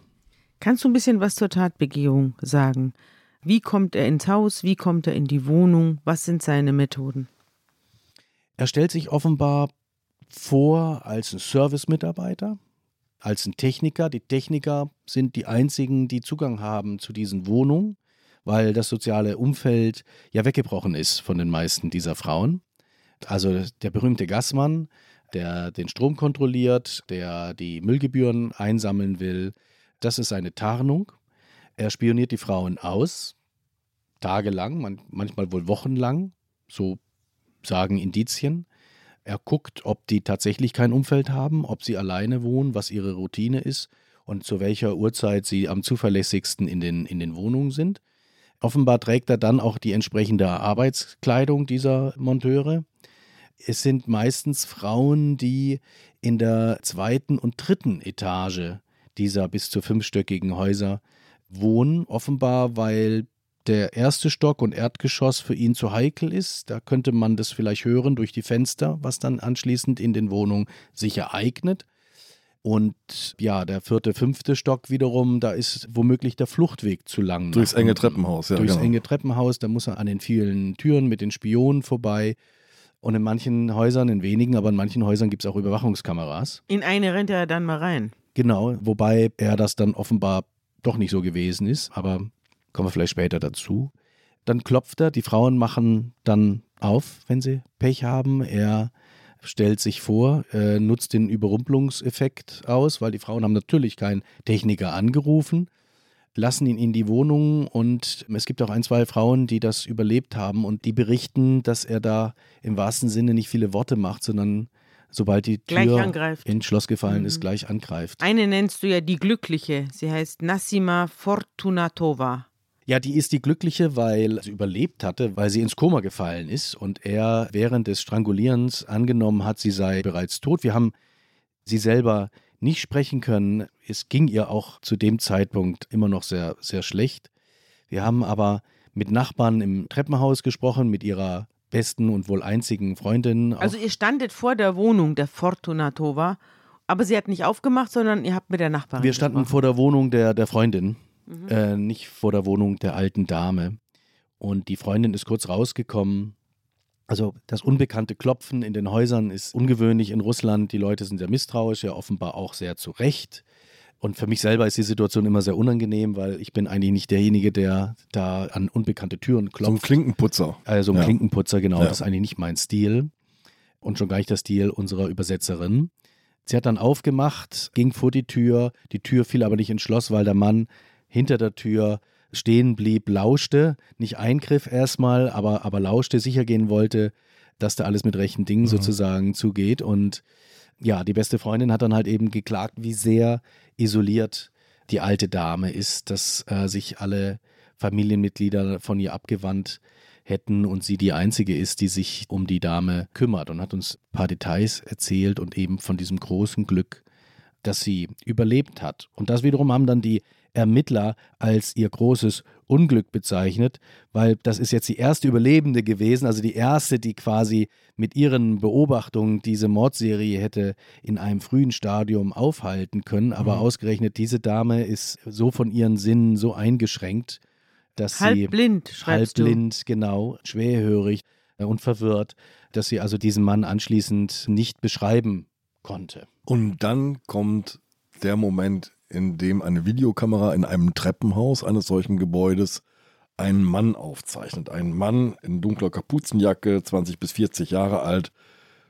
Kannst du ein bisschen was zur Tatbegehung sagen? Wie kommt er ins Haus? Wie kommt er in die Wohnung? Was sind seine Methoden? Er stellt sich offenbar vor als ein Service-Mitarbeiter, als ein Techniker. Die Techniker sind die einzigen, die Zugang haben zu diesen Wohnungen, weil das soziale Umfeld ja weggebrochen ist von den meisten dieser Frauen. Also der berühmte Gassmann, der den Strom kontrolliert, der die Müllgebühren einsammeln will, das ist seine Tarnung. Er spioniert die Frauen aus, tagelang, man, manchmal wohl wochenlang, so sagen Indizien. Er guckt, ob die tatsächlich kein Umfeld haben, ob sie alleine wohnen, was ihre Routine ist und zu welcher Uhrzeit sie am zuverlässigsten in den, in den Wohnungen sind. Offenbar trägt er dann auch die entsprechende Arbeitskleidung dieser Monteure. Es sind meistens Frauen, die in der zweiten und dritten Etage dieser bis zu fünfstöckigen Häuser wohnen, offenbar weil der erste Stock und Erdgeschoss für ihn zu heikel ist. Da könnte man das vielleicht hören durch die Fenster, was dann anschließend in den Wohnungen sich ereignet. Und ja, der vierte, fünfte Stock wiederum, da ist womöglich der Fluchtweg zu lang. Durchs enge. Treppenhaus, ja. Durchs genau. enge Treppenhaus, da muss er an den vielen Türen mit den Spionen vorbei. Und in manchen Häusern, in wenigen, aber in manchen Häusern gibt es auch Überwachungskameras. In eine rennt er dann mal rein. Genau, wobei er das dann offenbar doch nicht so gewesen ist, aber kommen wir vielleicht später dazu. Dann klopft er, die Frauen machen dann auf, wenn sie Pech haben. Er stellt sich vor, äh, nutzt den Überrumpelungseffekt aus, weil die Frauen haben natürlich keinen Techniker angerufen, lassen ihn in die Wohnung und es gibt auch ein, zwei Frauen, die das überlebt haben und die berichten, dass er da im wahrsten Sinne nicht viele Worte macht, sondern sobald die Tür ins Schloss gefallen Mhm. ist, gleich angreift. Eine nennst du ja die Glückliche. Sie heißt Nassima Fortunatova. Ja, die ist die Glückliche, weil sie überlebt hatte, weil sie ins Koma gefallen ist und er während des Strangulierens angenommen hat, sie sei bereits tot. Wir haben sie selber nicht sprechen können. Es ging ihr auch zu dem Zeitpunkt immer noch sehr, sehr schlecht. Wir haben aber mit Nachbarn im Treppenhaus gesprochen, mit ihrer besten und wohl einzigen Freundin. Also ihr standet vor der Wohnung der Fortunatova, aber sie hat nicht aufgemacht, sondern ihr habt mit der Nachbarin Wir standen gesprochen. vor der Wohnung der, der Freundin, äh, nicht vor der Wohnung der alten Dame. Und die Freundin ist kurz rausgekommen. Also das unbekannte Klopfen in den Häusern ist ungewöhnlich in Russland. Die Leute sind sehr misstrauisch, ja offenbar auch sehr zu Recht. Und für mich selber ist die Situation immer sehr unangenehm, weil ich bin eigentlich nicht derjenige, der da an unbekannte Türen So ein klopft. Klinkenputzer. Also ein Ja. Klinkenputzer, genau. Ja. Das ist eigentlich nicht mein Stil. Und schon gar nicht der Stil unserer Übersetzerin. Sie hat dann aufgemacht, ging vor die Tür. Die Tür fiel aber nicht ins Schloss, weil der Mann hinter der Tür stehen blieb, lauschte, nicht eingriff erstmal, aber, aber lauschte, sicher gehen wollte, dass da alles mit rechten Dingen mhm. sozusagen zugeht. Und ja, die beste Freundin hat dann halt eben geklagt, wie sehr isoliert die alte Dame ist, dass äh, sich alle Familienmitglieder von ihr abgewandt hätten und sie die einzige ist, die sich um die Dame kümmert und hat uns ein paar Details erzählt und eben von diesem großen Glück, dass sie überlebt hat. Und das wiederum haben dann die Ermittler als ihr großes Unglück bezeichnet, weil das ist jetzt die erste Überlebende gewesen, also die erste, die quasi mit ihren Beobachtungen diese Mordserie hätte in einem frühen Stadium aufhalten können. Aber mhm. ausgerechnet diese Dame ist so von ihren Sinnen so eingeschränkt, dass halb sie blind, halb blind, genau, schwerhörig äh, und verwirrt, dass sie also diesen Mann anschließend nicht beschreiben konnte. Und dann kommt der Moment, in dem eine Videokamera in einem Treppenhaus eines solchen Gebäudes einen Mann aufzeichnet. Ein Mann in dunkler Kapuzenjacke, 20 bis 40 Jahre alt,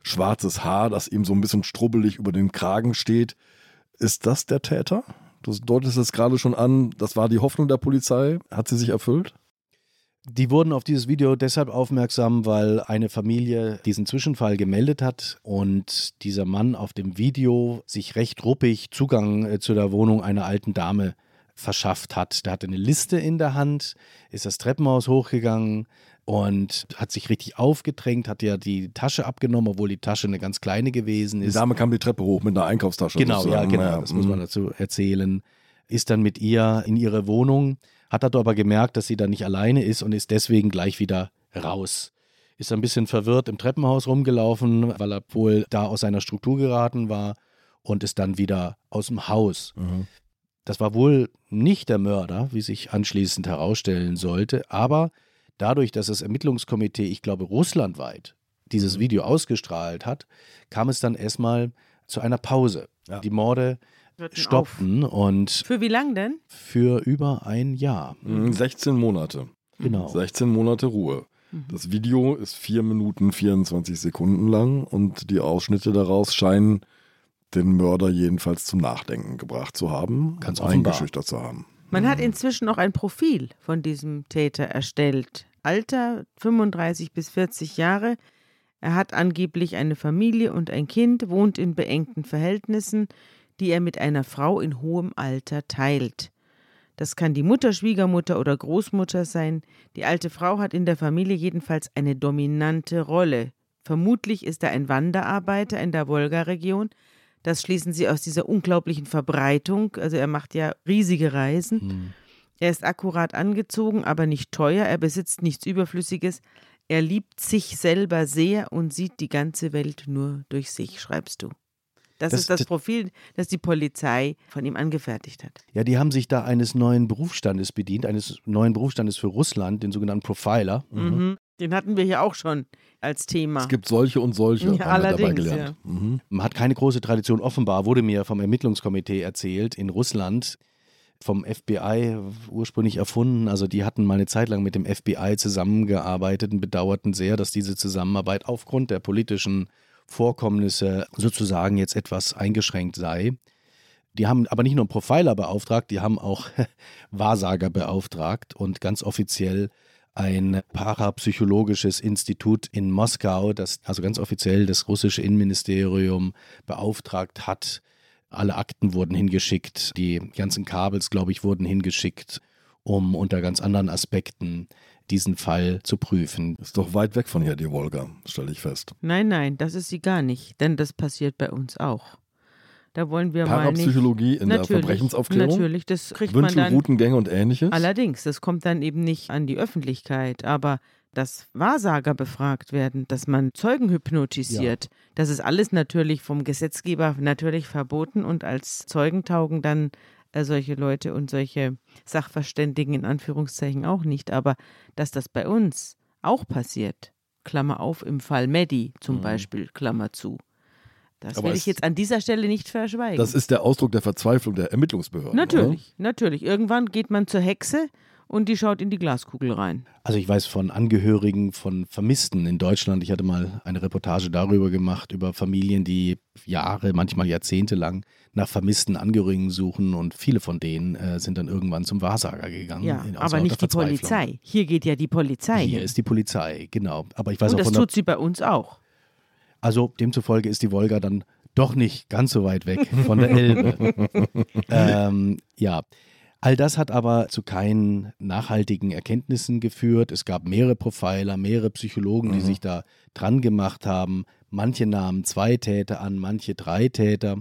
schwarzes Haar, das ihm so ein bisschen strubbelig über den Kragen steht. Ist das der Täter? Du deutest es gerade schon an, das war die Hoffnung der Polizei. Hat sie sich erfüllt? Die wurden auf dieses Video deshalb aufmerksam, weil eine Familie diesen Zwischenfall gemeldet hat und dieser Mann auf dem Video sich recht ruppig Zugang äh, zu der Wohnung einer alten Dame verschafft hat. Der hatte eine Liste in der Hand, ist das Treppenhaus hochgegangen und hat sich richtig aufgedrängt, hat ja die Tasche abgenommen, obwohl die Tasche eine ganz kleine gewesen ist. Die Dame kam die Treppe hoch mit einer Einkaufstasche. Genau, sozusagen. ja, genau, das muss man mhm. dazu erzählen. Ist dann mit ihr in ihre Wohnung hat er aber gemerkt, dass sie da nicht alleine ist und ist deswegen gleich wieder raus. Ist ein bisschen verwirrt im Treppenhaus rumgelaufen, weil er wohl da aus seiner Struktur geraten war und ist dann wieder aus dem Haus. Mhm. Das war wohl nicht der Mörder, wie sich anschließend herausstellen sollte, aber dadurch, dass das Ermittlungskomitee, ich glaube, russlandweit dieses mhm. Video ausgestrahlt hat, kam es dann erstmal zu einer Pause. Ja. Die Morde stoppten. Auf. Und für wie lang denn? Für über ein Jahr. 16 mhm, Monate. Genau. 16 Monate Ruhe. Mhm. Das Video ist 4 Minuten 24 Sekunden lang und die Ausschnitte daraus scheinen den Mörder jedenfalls zum Nachdenken gebracht zu haben, ganz eingeschüchtert zu haben. Man hat inzwischen auch ein Profil von diesem Täter erstellt. Alter 35 bis 40 Jahre. Er hat angeblich eine Familie und ein Kind, wohnt in beengten Verhältnissen, die er mit einer Frau in hohem Alter teilt. Das kann die Mutter, Schwiegermutter oder Großmutter sein. Die alte Frau hat in der Familie jedenfalls eine dominante Rolle. Vermutlich ist er ein Wanderarbeiter in der Wolga-Region. Das schließen sie aus dieser unglaublichen Verbreitung. Also er macht ja riesige Reisen. Hm. Er ist akkurat angezogen, aber nicht teuer. Er besitzt nichts Überflüssiges. Er liebt sich selber sehr und sieht die ganze Welt nur durch sich, schreibst du. Das, das, ist das Profil, das die Polizei von ihm angefertigt hat. Ja, die haben sich da eines neuen Berufsstandes bedient, eines neuen Berufsstandes für Russland, den sogenannten Profiler. Mhm. Den hatten wir hier auch schon als Thema. Es gibt solche und solche. Ja, allerdings, ja. Mhm. Man hat keine große Tradition. Offenbar wurde mir vom Ermittlungskomitee erzählt in Russland vom FBI ursprünglich erfunden. Also die hatten mal eine Zeit lang mit dem FBI zusammengearbeitet und bedauerten sehr, dass diese Zusammenarbeit aufgrund der politischen Vorkommnisse sozusagen jetzt etwas eingeschränkt sei. Die haben aber nicht nur einen Profiler beauftragt, die haben auch Wahrsager beauftragt und ganz offiziell ein parapsychologisches Institut in Moskau, das also ganz offiziell das russische Innenministerium beauftragt hat. Alle Akten wurden hingeschickt, die ganzen Kabels, glaube ich, wurden hingeschickt, um unter ganz anderen Aspekten diesen Fall zu prüfen. Ist doch weit weg von hier, die Wolga, stelle ich fest. Nein, nein, das ist sie gar nicht, denn das passiert bei uns auch. Da wollen wir mal nicht. Parapsychologie in natürlich, der Verbrechensaufklärung? Natürlich, das kriegt Wünsche, man dann. Routengänge und ähnliches? Allerdings, das kommt dann eben nicht an die Öffentlichkeit, aber dass Wahrsager befragt werden, dass man Zeugen hypnotisiert, ja. das ist alles natürlich vom Gesetzgeber natürlich verboten und als Zeugen taugen dann äh, solche Leute und solche Sachverständigen in Anführungszeichen auch nicht. Aber dass das bei uns auch passiert, Klammer auf, im Fall Medi zum mhm. Beispiel, Klammer zu. Das Aber will ich jetzt an dieser Stelle nicht verschweigen. Das ist der Ausdruck der Verzweiflung der Ermittlungsbehörden. Natürlich, oder? natürlich. Irgendwann geht man zur Hexe und die schaut in die Glaskugel rein. Also ich weiß von Angehörigen von Vermissten in Deutschland. Ich hatte mal eine Reportage darüber gemacht, über Familien, die Jahre, manchmal Jahrzehnte lang nach vermissten Angehörigen suchen und viele von denen äh, sind dann irgendwann zum Wahrsager gegangen. Ja, aber nicht die Polizei. Hier geht ja die Polizei Hier hin. ist die Polizei, genau. Aber ich weiß und auch das von der, tut sie bei uns auch. Also demzufolge ist die Wolga dann doch nicht ganz so weit weg von der Elbe. ähm, ja, all das hat aber zu keinen nachhaltigen Erkenntnissen geführt. Es gab mehrere Profiler, mehrere Psychologen, die sich da dran gemacht haben. Manche nahmen zwei Täter an, manche drei Täter.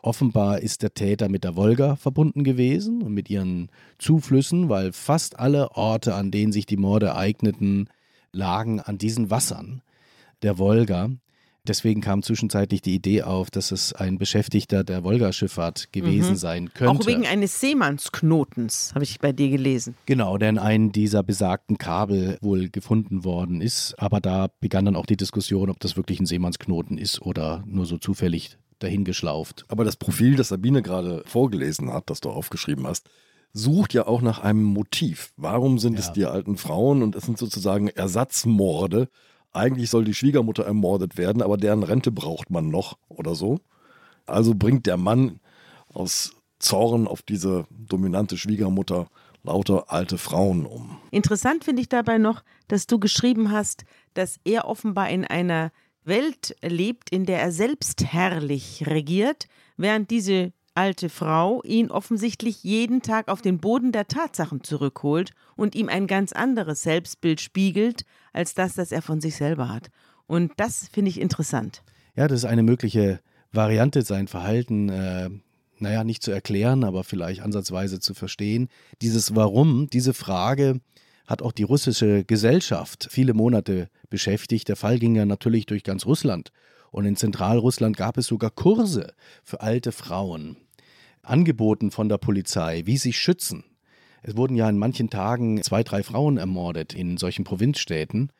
Offenbar ist der Täter mit der Wolga verbunden gewesen und mit ihren Zuflüssen, weil fast alle Orte, an denen sich die Morde ereigneten, lagen an diesen Wassern der Wolga. Deswegen kam zwischenzeitlich die Idee auf, dass es ein Beschäftigter der Wolga-Schifffahrt gewesen sein könnte. Mhm. Auch wegen eines Seemannsknotens, habe ich bei dir gelesen. Genau, denn ein dieser besagten Kabel wohl gefunden worden ist. Aber da begann dann auch die Diskussion, ob das wirklich ein Seemannsknoten ist oder nur so zufällig dahingeschlauft. Aber das Profil, das Sabine gerade vorgelesen hat, das du aufgeschrieben hast, sucht ja auch nach einem Motiv. Warum sind es Ja. die alten Frauen und es sind sozusagen Ersatzmorde? Eigentlich soll die Schwiegermutter ermordet werden, aber deren Rente braucht man noch oder so. Also bringt der Mann aus Zorn auf diese dominante Schwiegermutter lauter alte Frauen um. Interessant finde ich dabei noch, dass du geschrieben hast, dass er offenbar in einer Welt lebt, in der er selbst herrlich regiert, während diese alte Frau ihn offensichtlich jeden Tag auf den Boden der Tatsachen zurückholt und ihm ein ganz anderes Selbstbild spiegelt, als das, das er von sich selber hat. Und das finde ich interessant. Ja, das ist eine mögliche Variante, sein Verhalten, äh, naja, nicht zu erklären, aber vielleicht ansatzweise zu verstehen. Dieses Warum, diese Frage hat auch die russische Gesellschaft viele Monate beschäftigt. Der Fall ging ja natürlich durch ganz Russland. Und in Zentralrussland gab es sogar Kurse für alte Frauen, angeboten von der Polizei, wie sie schützen. Es wurden ja in manchen Tagen zwei, drei Frauen ermordet in solchen Provinzstädten.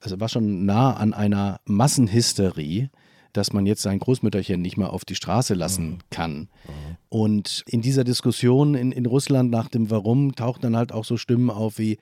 Also war schon nah an einer Massenhysterie, dass man jetzt sein Großmütterchen nicht mehr auf die Straße lassen kann. Und in dieser Diskussion in, in Russland nach dem Warum tauchen dann halt auch so Stimmen auf wie,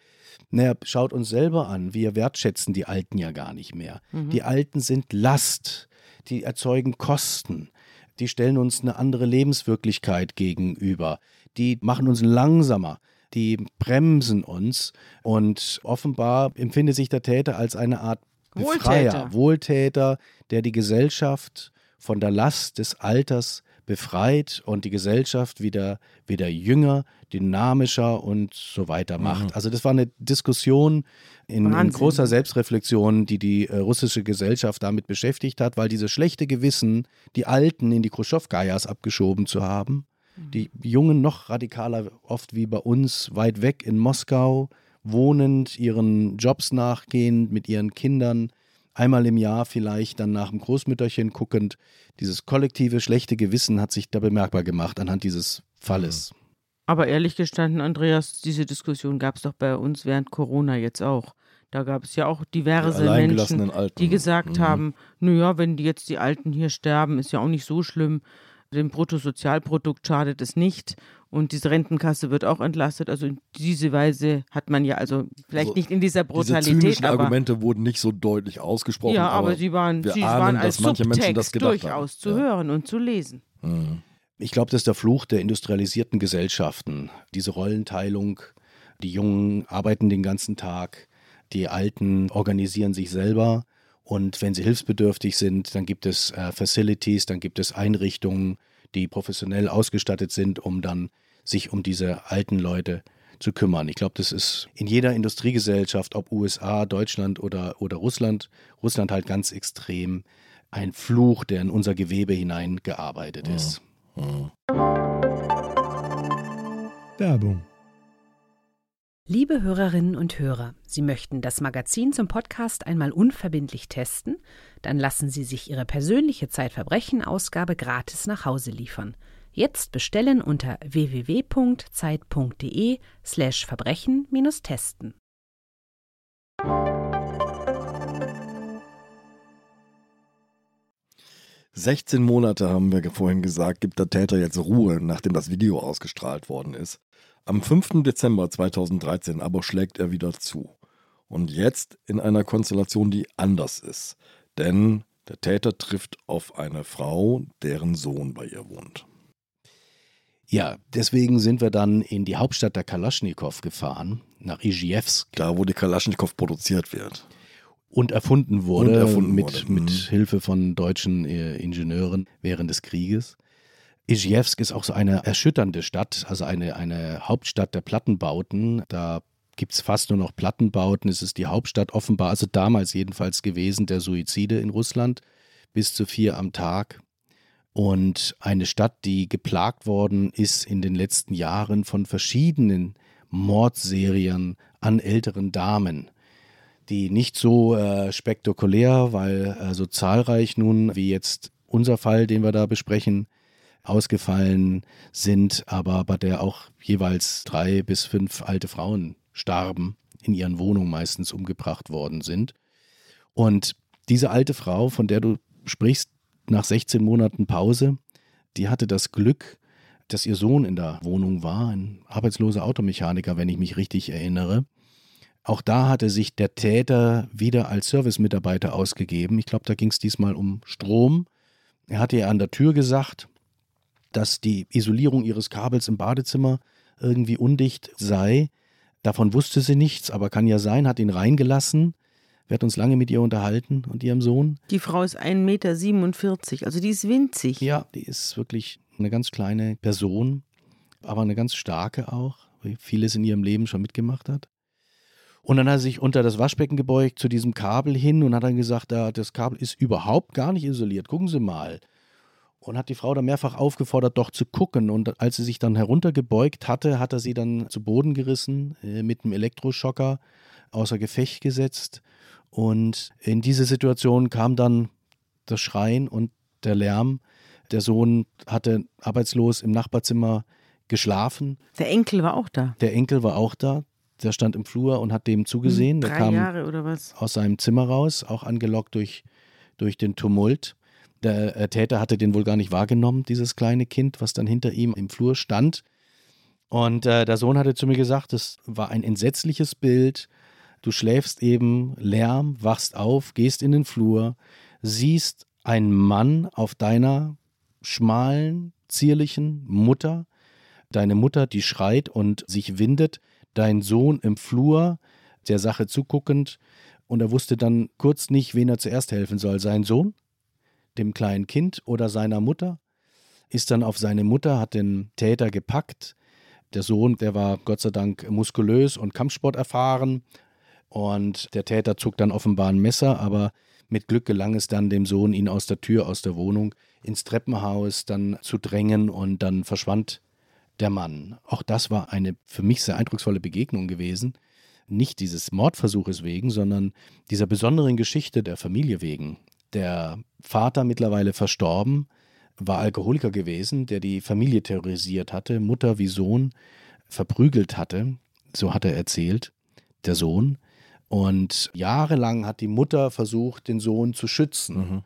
naja, schaut uns selber an, wir wertschätzen die Alten ja gar nicht mehr. Die Alten sind Last, die erzeugen Kosten, die stellen uns eine andere Lebenswirklichkeit gegenüber, die machen uns langsamer, die bremsen uns und offenbar empfindet sich der Täter als eine Art Wohltäter. Wohltäter, der die Gesellschaft von der Last des Alters befreit und die Gesellschaft wieder, wieder jünger, dynamischer und so weiter macht. Also das war eine Diskussion in, in großer Selbstreflexion, die die äh, russische Gesellschaft damit beschäftigt hat, weil dieses schlechte Gewissen, die Alten in die Khrushchev-Gajas abgeschoben zu haben, die Jungen noch radikaler, oft wie bei uns, weit weg in Moskau, wohnend, ihren Jobs nachgehend, mit ihren Kindern, einmal im Jahr vielleicht dann nach dem Großmütterchen guckend. Dieses kollektive schlechte Gewissen hat sich da bemerkbar gemacht anhand dieses Falles. Aber ehrlich gestanden, Andreas, diese Diskussion gab es doch bei uns während Corona jetzt auch. Da gab es ja auch diverse Menschen, Alten. die gesagt Mhm. haben, naja, wenn die jetzt die Alten hier sterben, ist ja auch nicht so schlimm. Dem Bruttosozialprodukt schadet es nicht und diese Rentenkasse wird auch entlastet. Also in diese Weise hat man ja, also vielleicht Also nicht in dieser Diese Brutalität, zynischen aber Argumente wurden nicht so deutlich ausgesprochen. ja, aber, sie waren, wir sie ahnen, waren dass als manche Menschen das Subtext gedacht durchaus haben. zu Ja. hören und zu lesen. Mhm. Ich glaube, das ist der Fluch der industrialisierten Gesellschaften. Diese Rollenteilung, die Jungen arbeiten den ganzen Tag, die Alten organisieren sich selber und wenn sie hilfsbedürftig sind, dann gibt es äh, Facilities, dann gibt es Einrichtungen, die professionell ausgestattet sind, um dann sich um diese alten Leute zu kümmern. Ich glaube, das ist in jeder Industriegesellschaft, ob USA, Deutschland oder, oder Russland, Russland halt ganz extrem ein Fluch, der in unser Gewebe hineingearbeitet ist. Werbung. Liebe Hörerinnen und Hörer, Sie möchten das Magazin zum Podcast einmal unverbindlich testen? Dann lassen Sie sich Ihre persönliche Zeitverbrechen-Ausgabe gratis nach Hause liefern. Jetzt bestellen unter www.zeit.de slash Verbrechen-testen. 16 Monate haben wir vorhin gesagt, gibt der Täter jetzt Ruhe, nachdem das Video ausgestrahlt worden ist. Am 5. Dezember 2013 aber schlägt er wieder zu. Und jetzt in einer Konstellation, die anders ist. Denn der Täter trifft auf eine Frau, deren Sohn bei ihr wohnt. Ja, deswegen sind wir dann in die Hauptstadt der Kalaschnikow gefahren, nach Izhevsk. Da, wo die Kalaschnikow produziert wird. Und erfunden wurde, Und erfunden mit, wurde, mit mhm. Hilfe von deutschen äh, Ingenieuren während des Krieges. Izhevsk ist auch so eine erschütternde Stadt, also eine, eine Hauptstadt der Plattenbauten. Da gibt es fast nur noch Plattenbauten. Es ist die Hauptstadt offenbar, also damals jedenfalls gewesen, der Suizide in Russland, bis zu vier am Tag. Und eine Stadt, die geplagt worden ist in den letzten Jahren von verschiedenen Mordserien an älteren Damen, die nicht so äh, spektakulär, weil äh, so zahlreich nun wie jetzt unser Fall, den wir da besprechen, ausgefallen sind, aber bei der auch jeweils drei bis fünf alte Frauen starben, in ihren Wohnungen meistens umgebracht worden sind. Und diese alte Frau, von der du sprichst, nach 16 Monaten Pause, die hatte das Glück, dass ihr Sohn in der Wohnung war, ein arbeitsloser Automechaniker, wenn ich mich richtig erinnere. Auch da hatte sich der Täter wieder als Servicemitarbeiter ausgegeben. Ich glaube, da ging es diesmal um Strom. Er hatte ihr an der Tür gesagt, dass die Isolierung ihres Kabels im Badezimmer irgendwie undicht sei. Davon wusste sie nichts, aber kann ja sein, hat ihn reingelassen. Wir hatten uns lange mit ihr unterhalten und ihrem Sohn. Die Frau ist 1,47 Meter, also die ist winzig. Ja, die ist wirklich eine ganz kleine Person, aber eine ganz starke auch, weil vieles in ihrem Leben schon mitgemacht hat. Und dann hat er sich unter das Waschbecken gebeugt zu diesem Kabel hin und hat dann gesagt, ja, das Kabel ist überhaupt gar nicht isoliert. Gucken Sie mal. Und hat die Frau dann mehrfach aufgefordert, doch zu gucken. Und als sie sich dann heruntergebeugt hatte, hat er sie dann zu Boden gerissen, äh, mit einem Elektroschocker außer Gefecht gesetzt. Und in diese Situation kam dann das Schreien und der Lärm. Der Sohn hatte arbeitslos im Nachbarzimmer geschlafen. Der Enkel war auch da. Der Enkel war auch da. Der stand im Flur und hat dem zugesehen. Der Drei kam Jahre oder was? aus seinem Zimmer raus, auch angelockt durch, durch den Tumult. Der äh, Täter hatte den wohl gar nicht wahrgenommen, dieses kleine Kind, was dann hinter ihm im Flur stand. Und äh, der Sohn hatte zu mir gesagt, das war ein entsetzliches Bild. Du schläfst eben, Lärm, wachst auf, gehst in den Flur, siehst einen Mann auf deiner schmalen, zierlichen Mutter, deine Mutter, die schreit und sich windet, dein Sohn im Flur, der Sache zuguckend, und er wusste dann kurz nicht, wen er zuerst helfen soll. Sein Sohn, dem kleinen Kind oder seiner Mutter, ist dann auf seine Mutter, hat den Täter gepackt. Der Sohn, der war Gott sei Dank muskulös und Kampfsport erfahren. Und der Täter zog dann offenbar ein Messer, aber mit Glück gelang es dann dem Sohn, ihn aus der Tür, aus der Wohnung ins Treppenhaus dann zu drängen und dann verschwand der Mann. Auch das war eine für mich sehr eindrucksvolle Begegnung gewesen. Nicht dieses Mordversuches wegen, sondern dieser besonderen Geschichte der Familie wegen. Der Vater mittlerweile verstorben, war Alkoholiker gewesen, der die Familie terrorisiert hatte, Mutter wie Sohn verprügelt hatte, so hat er erzählt, der Sohn. Und jahrelang hat die Mutter versucht, den Sohn zu schützen Mhm.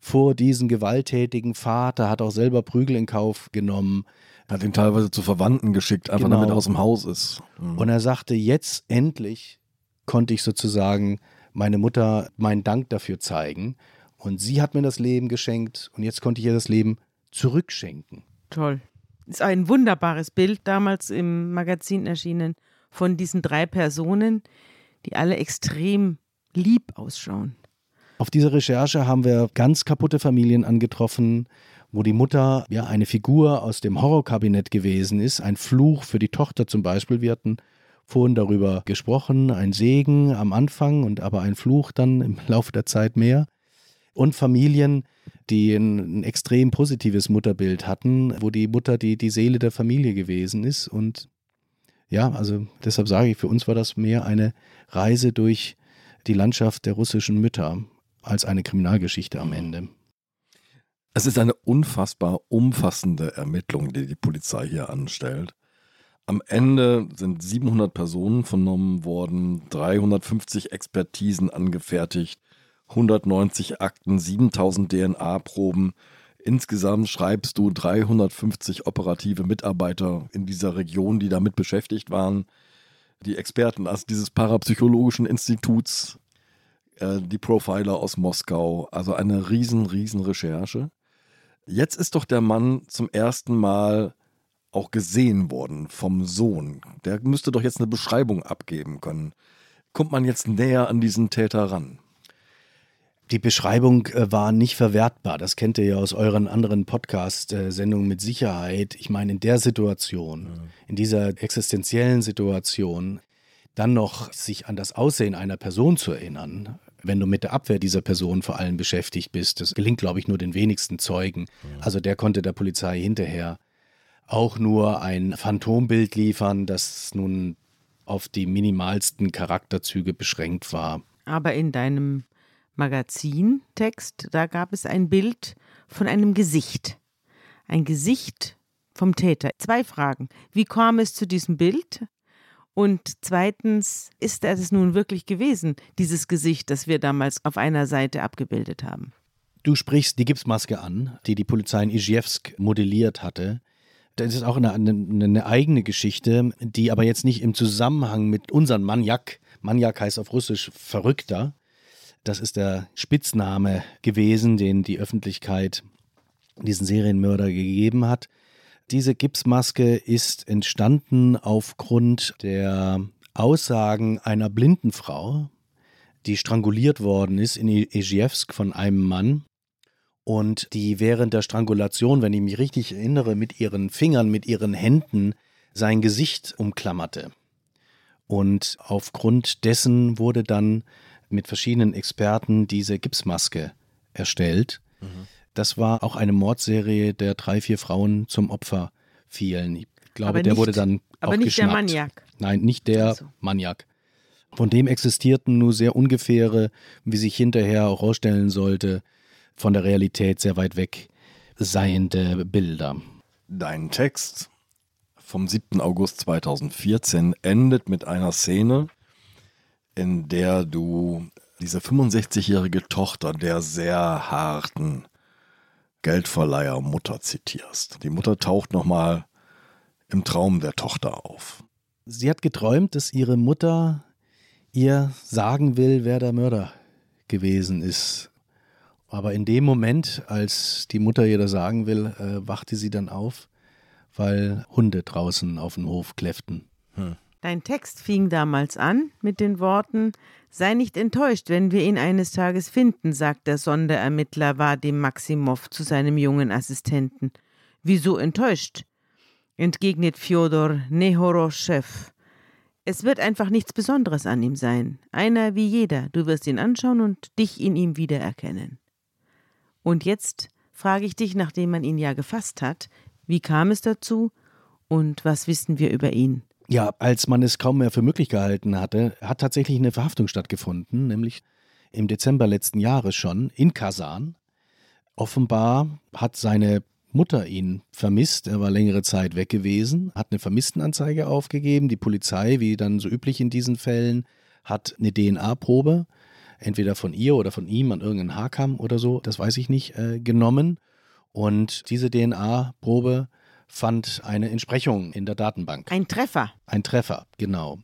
vor diesen gewalttätigen Vater, hat auch selber Prügel in Kauf genommen. Hat ihn teilweise zu Verwandten geschickt, einfach Genau. damit er aus dem Haus ist. Mhm. Und er sagte, jetzt endlich konnte ich sozusagen meine Mutter meinen Dank dafür zeigen. Und sie hat mir das Leben geschenkt und jetzt konnte ich ihr das Leben zurückschenken. Toll. Ist ein wunderbares Bild damals im Magazin erschienen von diesen drei Personen, die alle extrem lieb ausschauen. Auf dieser Recherche haben wir ganz kaputte Familien angetroffen, wo die Mutter ja eine Figur aus dem Horrorkabinett gewesen ist, ein Fluch für die Tochter zum Beispiel. Wir hatten vorhin darüber gesprochen, ein Segen am Anfang und aber ein Fluch dann im Laufe der Zeit mehr. Und Familien, die ein, ein extrem positives Mutterbild hatten, wo die Mutter die, die Seele der Familie gewesen ist. Und ja, also deshalb sage ich, für uns war das mehr eine Reise durch die Landschaft der russischen Mütter als eine Kriminalgeschichte am Ende. Es ist eine unfassbar umfassende Ermittlung, die die Polizei hier anstellt. Am Ende sind 700 Personen vernommen worden, 350 Expertisen angefertigt, 190 Akten, 7000 DNA-Proben. Insgesamt schreibst du 350 operative Mitarbeiter in dieser Region, die damit beschäftigt waren. Die Experten also dieses parapsychologischen Instituts, äh, die Profiler aus Moskau, also eine riesen, riesen Recherche. Jetzt ist doch der Mann zum ersten Mal auch gesehen worden vom Sohn. Der müsste doch jetzt eine Beschreibung abgeben können. Kommt man jetzt näher an diesen Täter ran? Die Beschreibung äh, war nicht verwertbar. Das kennt ihr ja aus euren anderen Podcast-Sendungen mit Sicherheit. Ich meine, in der Situation, ja. in dieser existenziellen Situation, dann noch sich an das Aussehen einer Person zu erinnern, wenn du mit der Abwehr dieser Person vor allem beschäftigt bist, das gelingt, glaube ich, nur den wenigsten Zeugen. Ja. Also der konnte der Polizei hinterher auch nur ein Phantombild liefern, das nun auf die minimalsten Charakterzüge beschränkt war. Aber in deinem Magazintext, da gab es ein Bild von einem Gesicht. Ein Gesicht vom Täter. Zwei Fragen. Wie kam es zu diesem Bild? Und zweitens, ist es nun wirklich gewesen, dieses Gesicht, das wir damals auf einer Seite abgebildet haben? Du sprichst die Gipsmaske an, die die Polizei in Ijewsk modelliert hatte. Das ist auch eine, eine, eine, eigene Geschichte, die aber jetzt nicht im Zusammenhang mit unserem Maniak, Maniak heißt auf Russisch Verrückter, das ist der Spitzname gewesen, den die Öffentlichkeit diesen Serienmörder gegeben hat. Diese Gipsmaske ist entstanden aufgrund der Aussagen einer blinden Frau, die stranguliert worden ist in Ejewsk von einem Mann und die während der Strangulation, wenn ich mich richtig erinnere, mit ihren Fingern, mit ihren Händen sein Gesicht umklammerte. Und aufgrund dessen wurde dann mit verschiedenen Experten diese Gipsmaske erstellt. Mhm. Das war auch eine Mordserie, der drei, vier Frauen zum Opfer fielen. Ich glaube, aber der nicht, wurde dann aber auch nicht geschnappt. der Maniak. Nein, nicht der also. Maniak. Von dem existierten nur sehr ungefähre, wie sich hinterher auch herausstellen sollte, von der Realität sehr weit weg seiende Bilder. Dein Text vom 7. August 2014 endet mit einer Szene, in der du diese 65-jährige Tochter der sehr harten Geldverleiher Mutter zitierst. Die Mutter taucht nochmal im Traum der Tochter auf. Sie hat geträumt, dass ihre Mutter ihr sagen will, wer der Mörder gewesen ist. Aber in dem Moment, als die Mutter ihr das sagen will, äh, wachte sie dann auf, weil Hunde draußen auf dem Hof kläfften. Hm. Dein Text fing damals an mit den Worten Sei nicht enttäuscht, wenn wir ihn eines Tages finden, sagt der Sonderermittler Vadim Maximov zu seinem jungen Assistenten. Wieso enttäuscht? entgegnet Fjodor Nehoroschew. Es wird einfach nichts Besonderes an ihm sein. Einer wie jeder. Du wirst ihn anschauen und dich in ihm wiedererkennen. Und jetzt frage ich dich, nachdem man ihn ja gefasst hat, wie kam es dazu und was wissen wir über ihn? Ja, als man es kaum mehr für möglich gehalten hatte, hat tatsächlich eine Verhaftung stattgefunden, nämlich im Dezember letzten Jahres schon in Kasan. Offenbar hat seine Mutter ihn vermisst. Er war längere Zeit weg gewesen, hat eine Vermisstenanzeige aufgegeben. Die Polizei, wie dann so üblich in diesen Fällen, hat eine DNA-Probe, entweder von ihr oder von ihm an irgendeinen Haarkamm oder so, das weiß ich nicht, äh, genommen. Und diese DNA-Probe fand eine Entsprechung in der Datenbank. Ein Treffer. Ein Treffer, genau.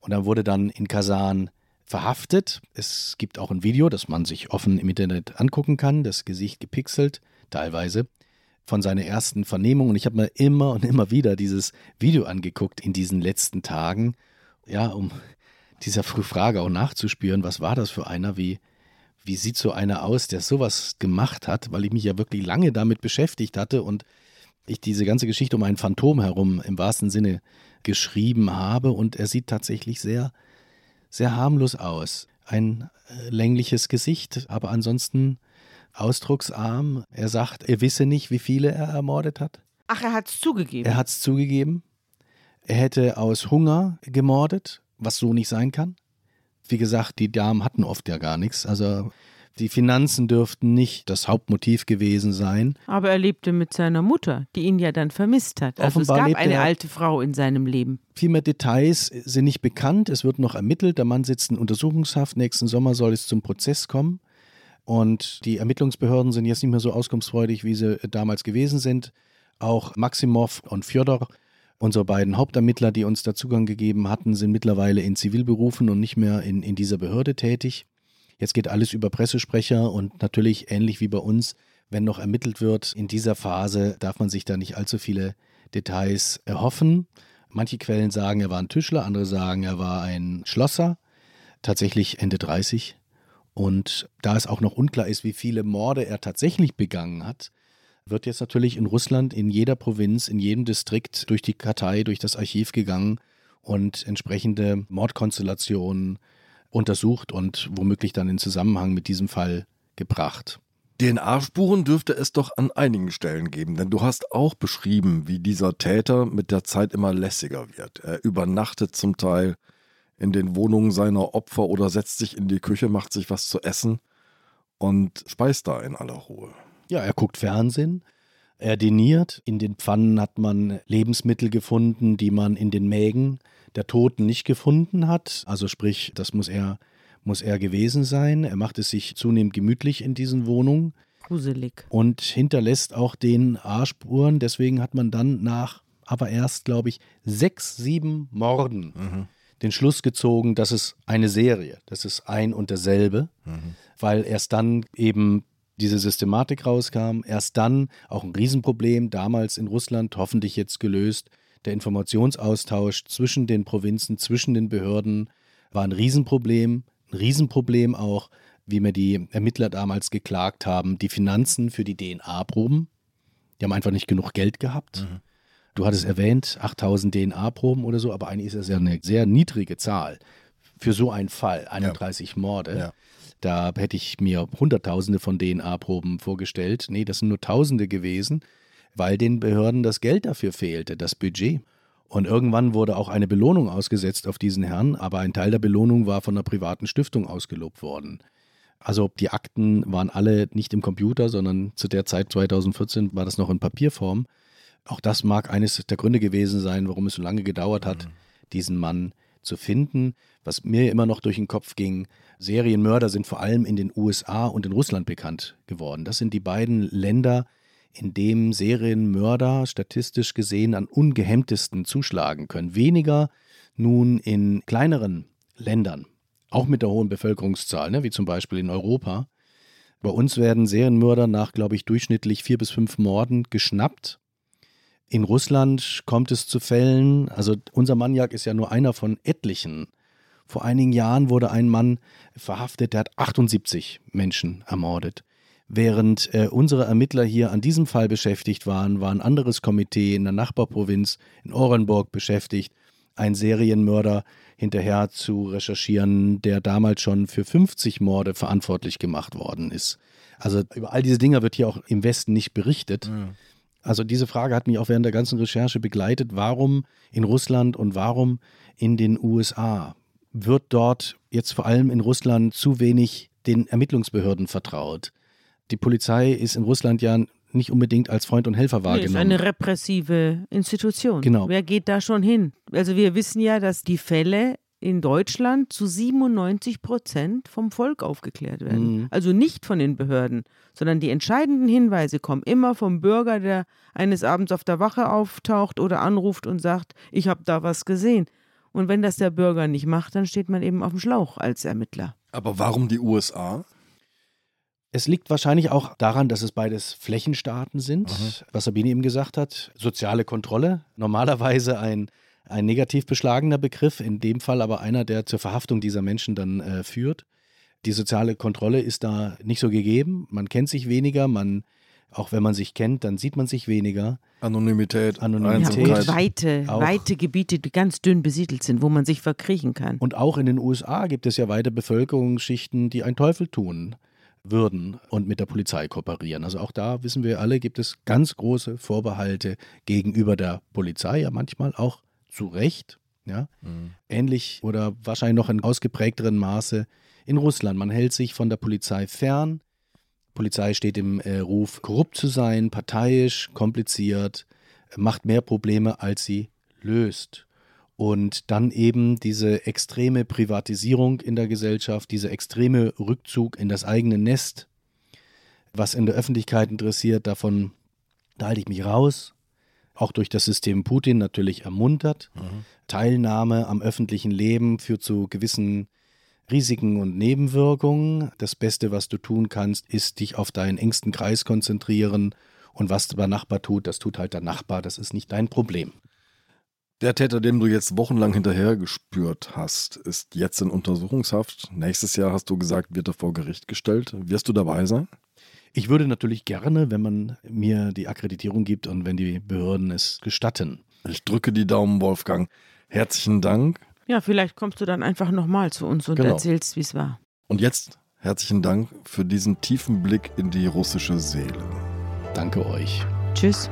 Und dann wurde dann in Kasan verhaftet. Es gibt auch ein Video, das man sich offen im Internet angucken kann, das Gesicht gepixelt, teilweise, von seiner ersten Vernehmung. Und ich habe mir immer und immer wieder dieses Video angeguckt in diesen letzten Tagen, ja, um dieser Frage auch nachzuspüren, was war das für einer, wie, wie sieht so einer aus, der sowas gemacht hat, weil ich mich ja wirklich lange damit beschäftigt hatte und ich diese ganze Geschichte um ein Phantom herum im wahrsten Sinne geschrieben habe und er sieht tatsächlich sehr, sehr harmlos aus. Ein äh, längliches Gesicht, aber ansonsten ausdrucksarm. Er sagt, er wisse nicht, wie viele er ermordet hat. Ach, er hat es zugegeben. Er hat es zugegeben. Er hätte aus Hunger gemordet, was so nicht sein kann. Wie gesagt, die Damen hatten oft ja gar nichts. Also die Finanzen dürften nicht das Hauptmotiv gewesen sein. Aber er lebte mit seiner Mutter, die ihn ja dann vermisst hat. Also Offenbar es gab eine alte Frau in seinem Leben. Viel mehr Details sind nicht bekannt. Es wird noch ermittelt. Der Mann sitzt in Untersuchungshaft. Nächsten Sommer soll es zum Prozess kommen. Und die Ermittlungsbehörden sind jetzt nicht mehr so auskunftsfreudig, wie sie damals gewesen sind. Auch Maximov und Fjodor, unsere beiden Hauptermittler, die uns da Zugang gegeben hatten, sind mittlerweile in Zivilberufen und nicht mehr in, in dieser Behörde tätig. Jetzt geht alles über Pressesprecher und natürlich ähnlich wie bei uns, wenn noch ermittelt wird, in dieser Phase darf man sich da nicht allzu viele Details erhoffen. Manche Quellen sagen, er war ein Tischler, andere sagen, er war ein Schlosser, tatsächlich Ende 30. Und da es auch noch unklar ist, wie viele Morde er tatsächlich begangen hat, wird jetzt natürlich in Russland in jeder Provinz, in jedem Distrikt durch die Kartei, durch das Archiv gegangen und entsprechende Mordkonstellationen untersucht und womöglich dann in Zusammenhang mit diesem Fall gebracht. DNA-Spuren dürfte es doch an einigen Stellen geben, denn du hast auch beschrieben, wie dieser Täter mit der Zeit immer lässiger wird. Er übernachtet zum Teil in den Wohnungen seiner Opfer oder setzt sich in die Küche, macht sich was zu essen und speist da in aller Ruhe. Ja, er guckt Fernsehen, er diniert. In den Pfannen hat man Lebensmittel gefunden, die man in den Mägen der Toten nicht gefunden hat. Also sprich, das muss er, muss er gewesen sein. Er macht es sich zunehmend gemütlich in diesen Wohnungen. Gruselig. Und hinterlässt auch den A-Spuren. Deswegen hat man dann nach, aber erst, glaube ich, sechs, sieben Morden mhm. den Schluss gezogen, dass es eine Serie, das ist ein und derselbe, mhm. weil erst dann eben diese Systematik rauskam, erst dann auch ein Riesenproblem, damals in Russland, hoffentlich jetzt gelöst, der Informationsaustausch zwischen den Provinzen, zwischen den Behörden war ein Riesenproblem. Ein Riesenproblem auch, wie mir die Ermittler damals geklagt haben, die Finanzen für die DNA-Proben. Die haben einfach nicht genug Geld gehabt. Mhm. Du hattest erwähnt, 8000 DNA-Proben oder so, aber eigentlich ist das ja eine sehr niedrige Zahl für so einen Fall, 31 ja. Morde. Ja. Da hätte ich mir Hunderttausende von DNA-Proben vorgestellt. Nee, das sind nur Tausende gewesen weil den Behörden das Geld dafür fehlte, das Budget. Und irgendwann wurde auch eine Belohnung ausgesetzt auf diesen Herrn, aber ein Teil der Belohnung war von einer privaten Stiftung ausgelobt worden. Also die Akten waren alle nicht im Computer, sondern zu der Zeit 2014 war das noch in Papierform. Auch das mag eines der Gründe gewesen sein, warum es so lange gedauert hat, mhm. diesen Mann zu finden. Was mir immer noch durch den Kopf ging, Serienmörder sind vor allem in den USA und in Russland bekannt geworden. Das sind die beiden Länder, in dem Serienmörder statistisch gesehen am ungehemmtesten zuschlagen können. Weniger nun in kleineren Ländern, auch mit der hohen Bevölkerungszahl, ne, wie zum Beispiel in Europa. Bei uns werden Serienmörder nach, glaube ich, durchschnittlich vier bis fünf Morden geschnappt. In Russland kommt es zu Fällen, also unser Maniak ist ja nur einer von etlichen. Vor einigen Jahren wurde ein Mann verhaftet, der hat 78 Menschen ermordet. Während äh, unsere Ermittler hier an diesem Fall beschäftigt waren, war ein anderes Komitee in der Nachbarprovinz in Orenburg beschäftigt, einen Serienmörder hinterher zu recherchieren, der damals schon für 50 Morde verantwortlich gemacht worden ist. Also über all diese Dinge wird hier auch im Westen nicht berichtet. Mhm. Also diese Frage hat mich auch während der ganzen Recherche begleitet. Warum in Russland und warum in den USA? Wird dort jetzt vor allem in Russland zu wenig den Ermittlungsbehörden vertraut? Die Polizei ist in Russland ja nicht unbedingt als Freund und Helfer wahrgenommen. Nee, ist eine repressive Institution. Genau. Wer geht da schon hin? Also wir wissen ja, dass die Fälle in Deutschland zu 97 Prozent vom Volk aufgeklärt werden. Mhm. Also nicht von den Behörden, sondern die entscheidenden Hinweise kommen immer vom Bürger, der eines Abends auf der Wache auftaucht oder anruft und sagt, ich habe da was gesehen. Und wenn das der Bürger nicht macht, dann steht man eben auf dem Schlauch als Ermittler. Aber warum die USA? Es liegt wahrscheinlich auch daran, dass es beides Flächenstaaten sind, Aha. was Sabine eben gesagt hat. Soziale Kontrolle, normalerweise ein, ein negativ beschlagener Begriff, in dem Fall aber einer, der zur Verhaftung dieser Menschen dann äh, führt. Die soziale Kontrolle ist da nicht so gegeben. Man kennt sich weniger, man, auch wenn man sich kennt, dann sieht man sich weniger. Anonymität, Anonymität. Ja, weite, weite Gebiete, die ganz dünn besiedelt sind, wo man sich verkriechen kann. Und auch in den USA gibt es ja weite Bevölkerungsschichten, die einen Teufel tun würden und mit der Polizei kooperieren. Also auch da wissen wir alle, gibt es ganz große Vorbehalte gegenüber der Polizei, ja manchmal auch zu Recht. Ja? Mhm. Ähnlich oder wahrscheinlich noch in ausgeprägteren Maße in Russland. Man hält sich von der Polizei fern. Polizei steht im äh, Ruf, korrupt zu sein, parteiisch, kompliziert, macht mehr Probleme, als sie löst. Und dann eben diese extreme Privatisierung in der Gesellschaft, dieser extreme Rückzug in das eigene Nest was in der Öffentlichkeit interessiert, davon da halte ich mich raus. Auch durch das System Putin natürlich ermuntert. Mhm. Teilnahme am öffentlichen Leben führt zu gewissen Risiken und Nebenwirkungen. Das Beste, was du tun kannst, ist dich auf deinen engsten Kreis konzentrieren. Und was der Nachbar tut, das tut halt der Nachbar. Das ist nicht dein Problem. Der Täter, dem du jetzt wochenlang hinterher gespürt hast, ist jetzt in Untersuchungshaft. Nächstes Jahr hast du gesagt, wird er vor Gericht gestellt. Wirst du dabei sein? Ich würde natürlich gerne, wenn man mir die Akkreditierung gibt und wenn die Behörden es gestatten. Ich drücke die Daumen, Wolfgang. Herzlichen Dank. Ja, vielleicht kommst du dann einfach nochmal zu uns und genau. erzählst, wie es war. Und jetzt herzlichen Dank für diesen tiefen Blick in die russische Seele. Danke euch. Tschüss.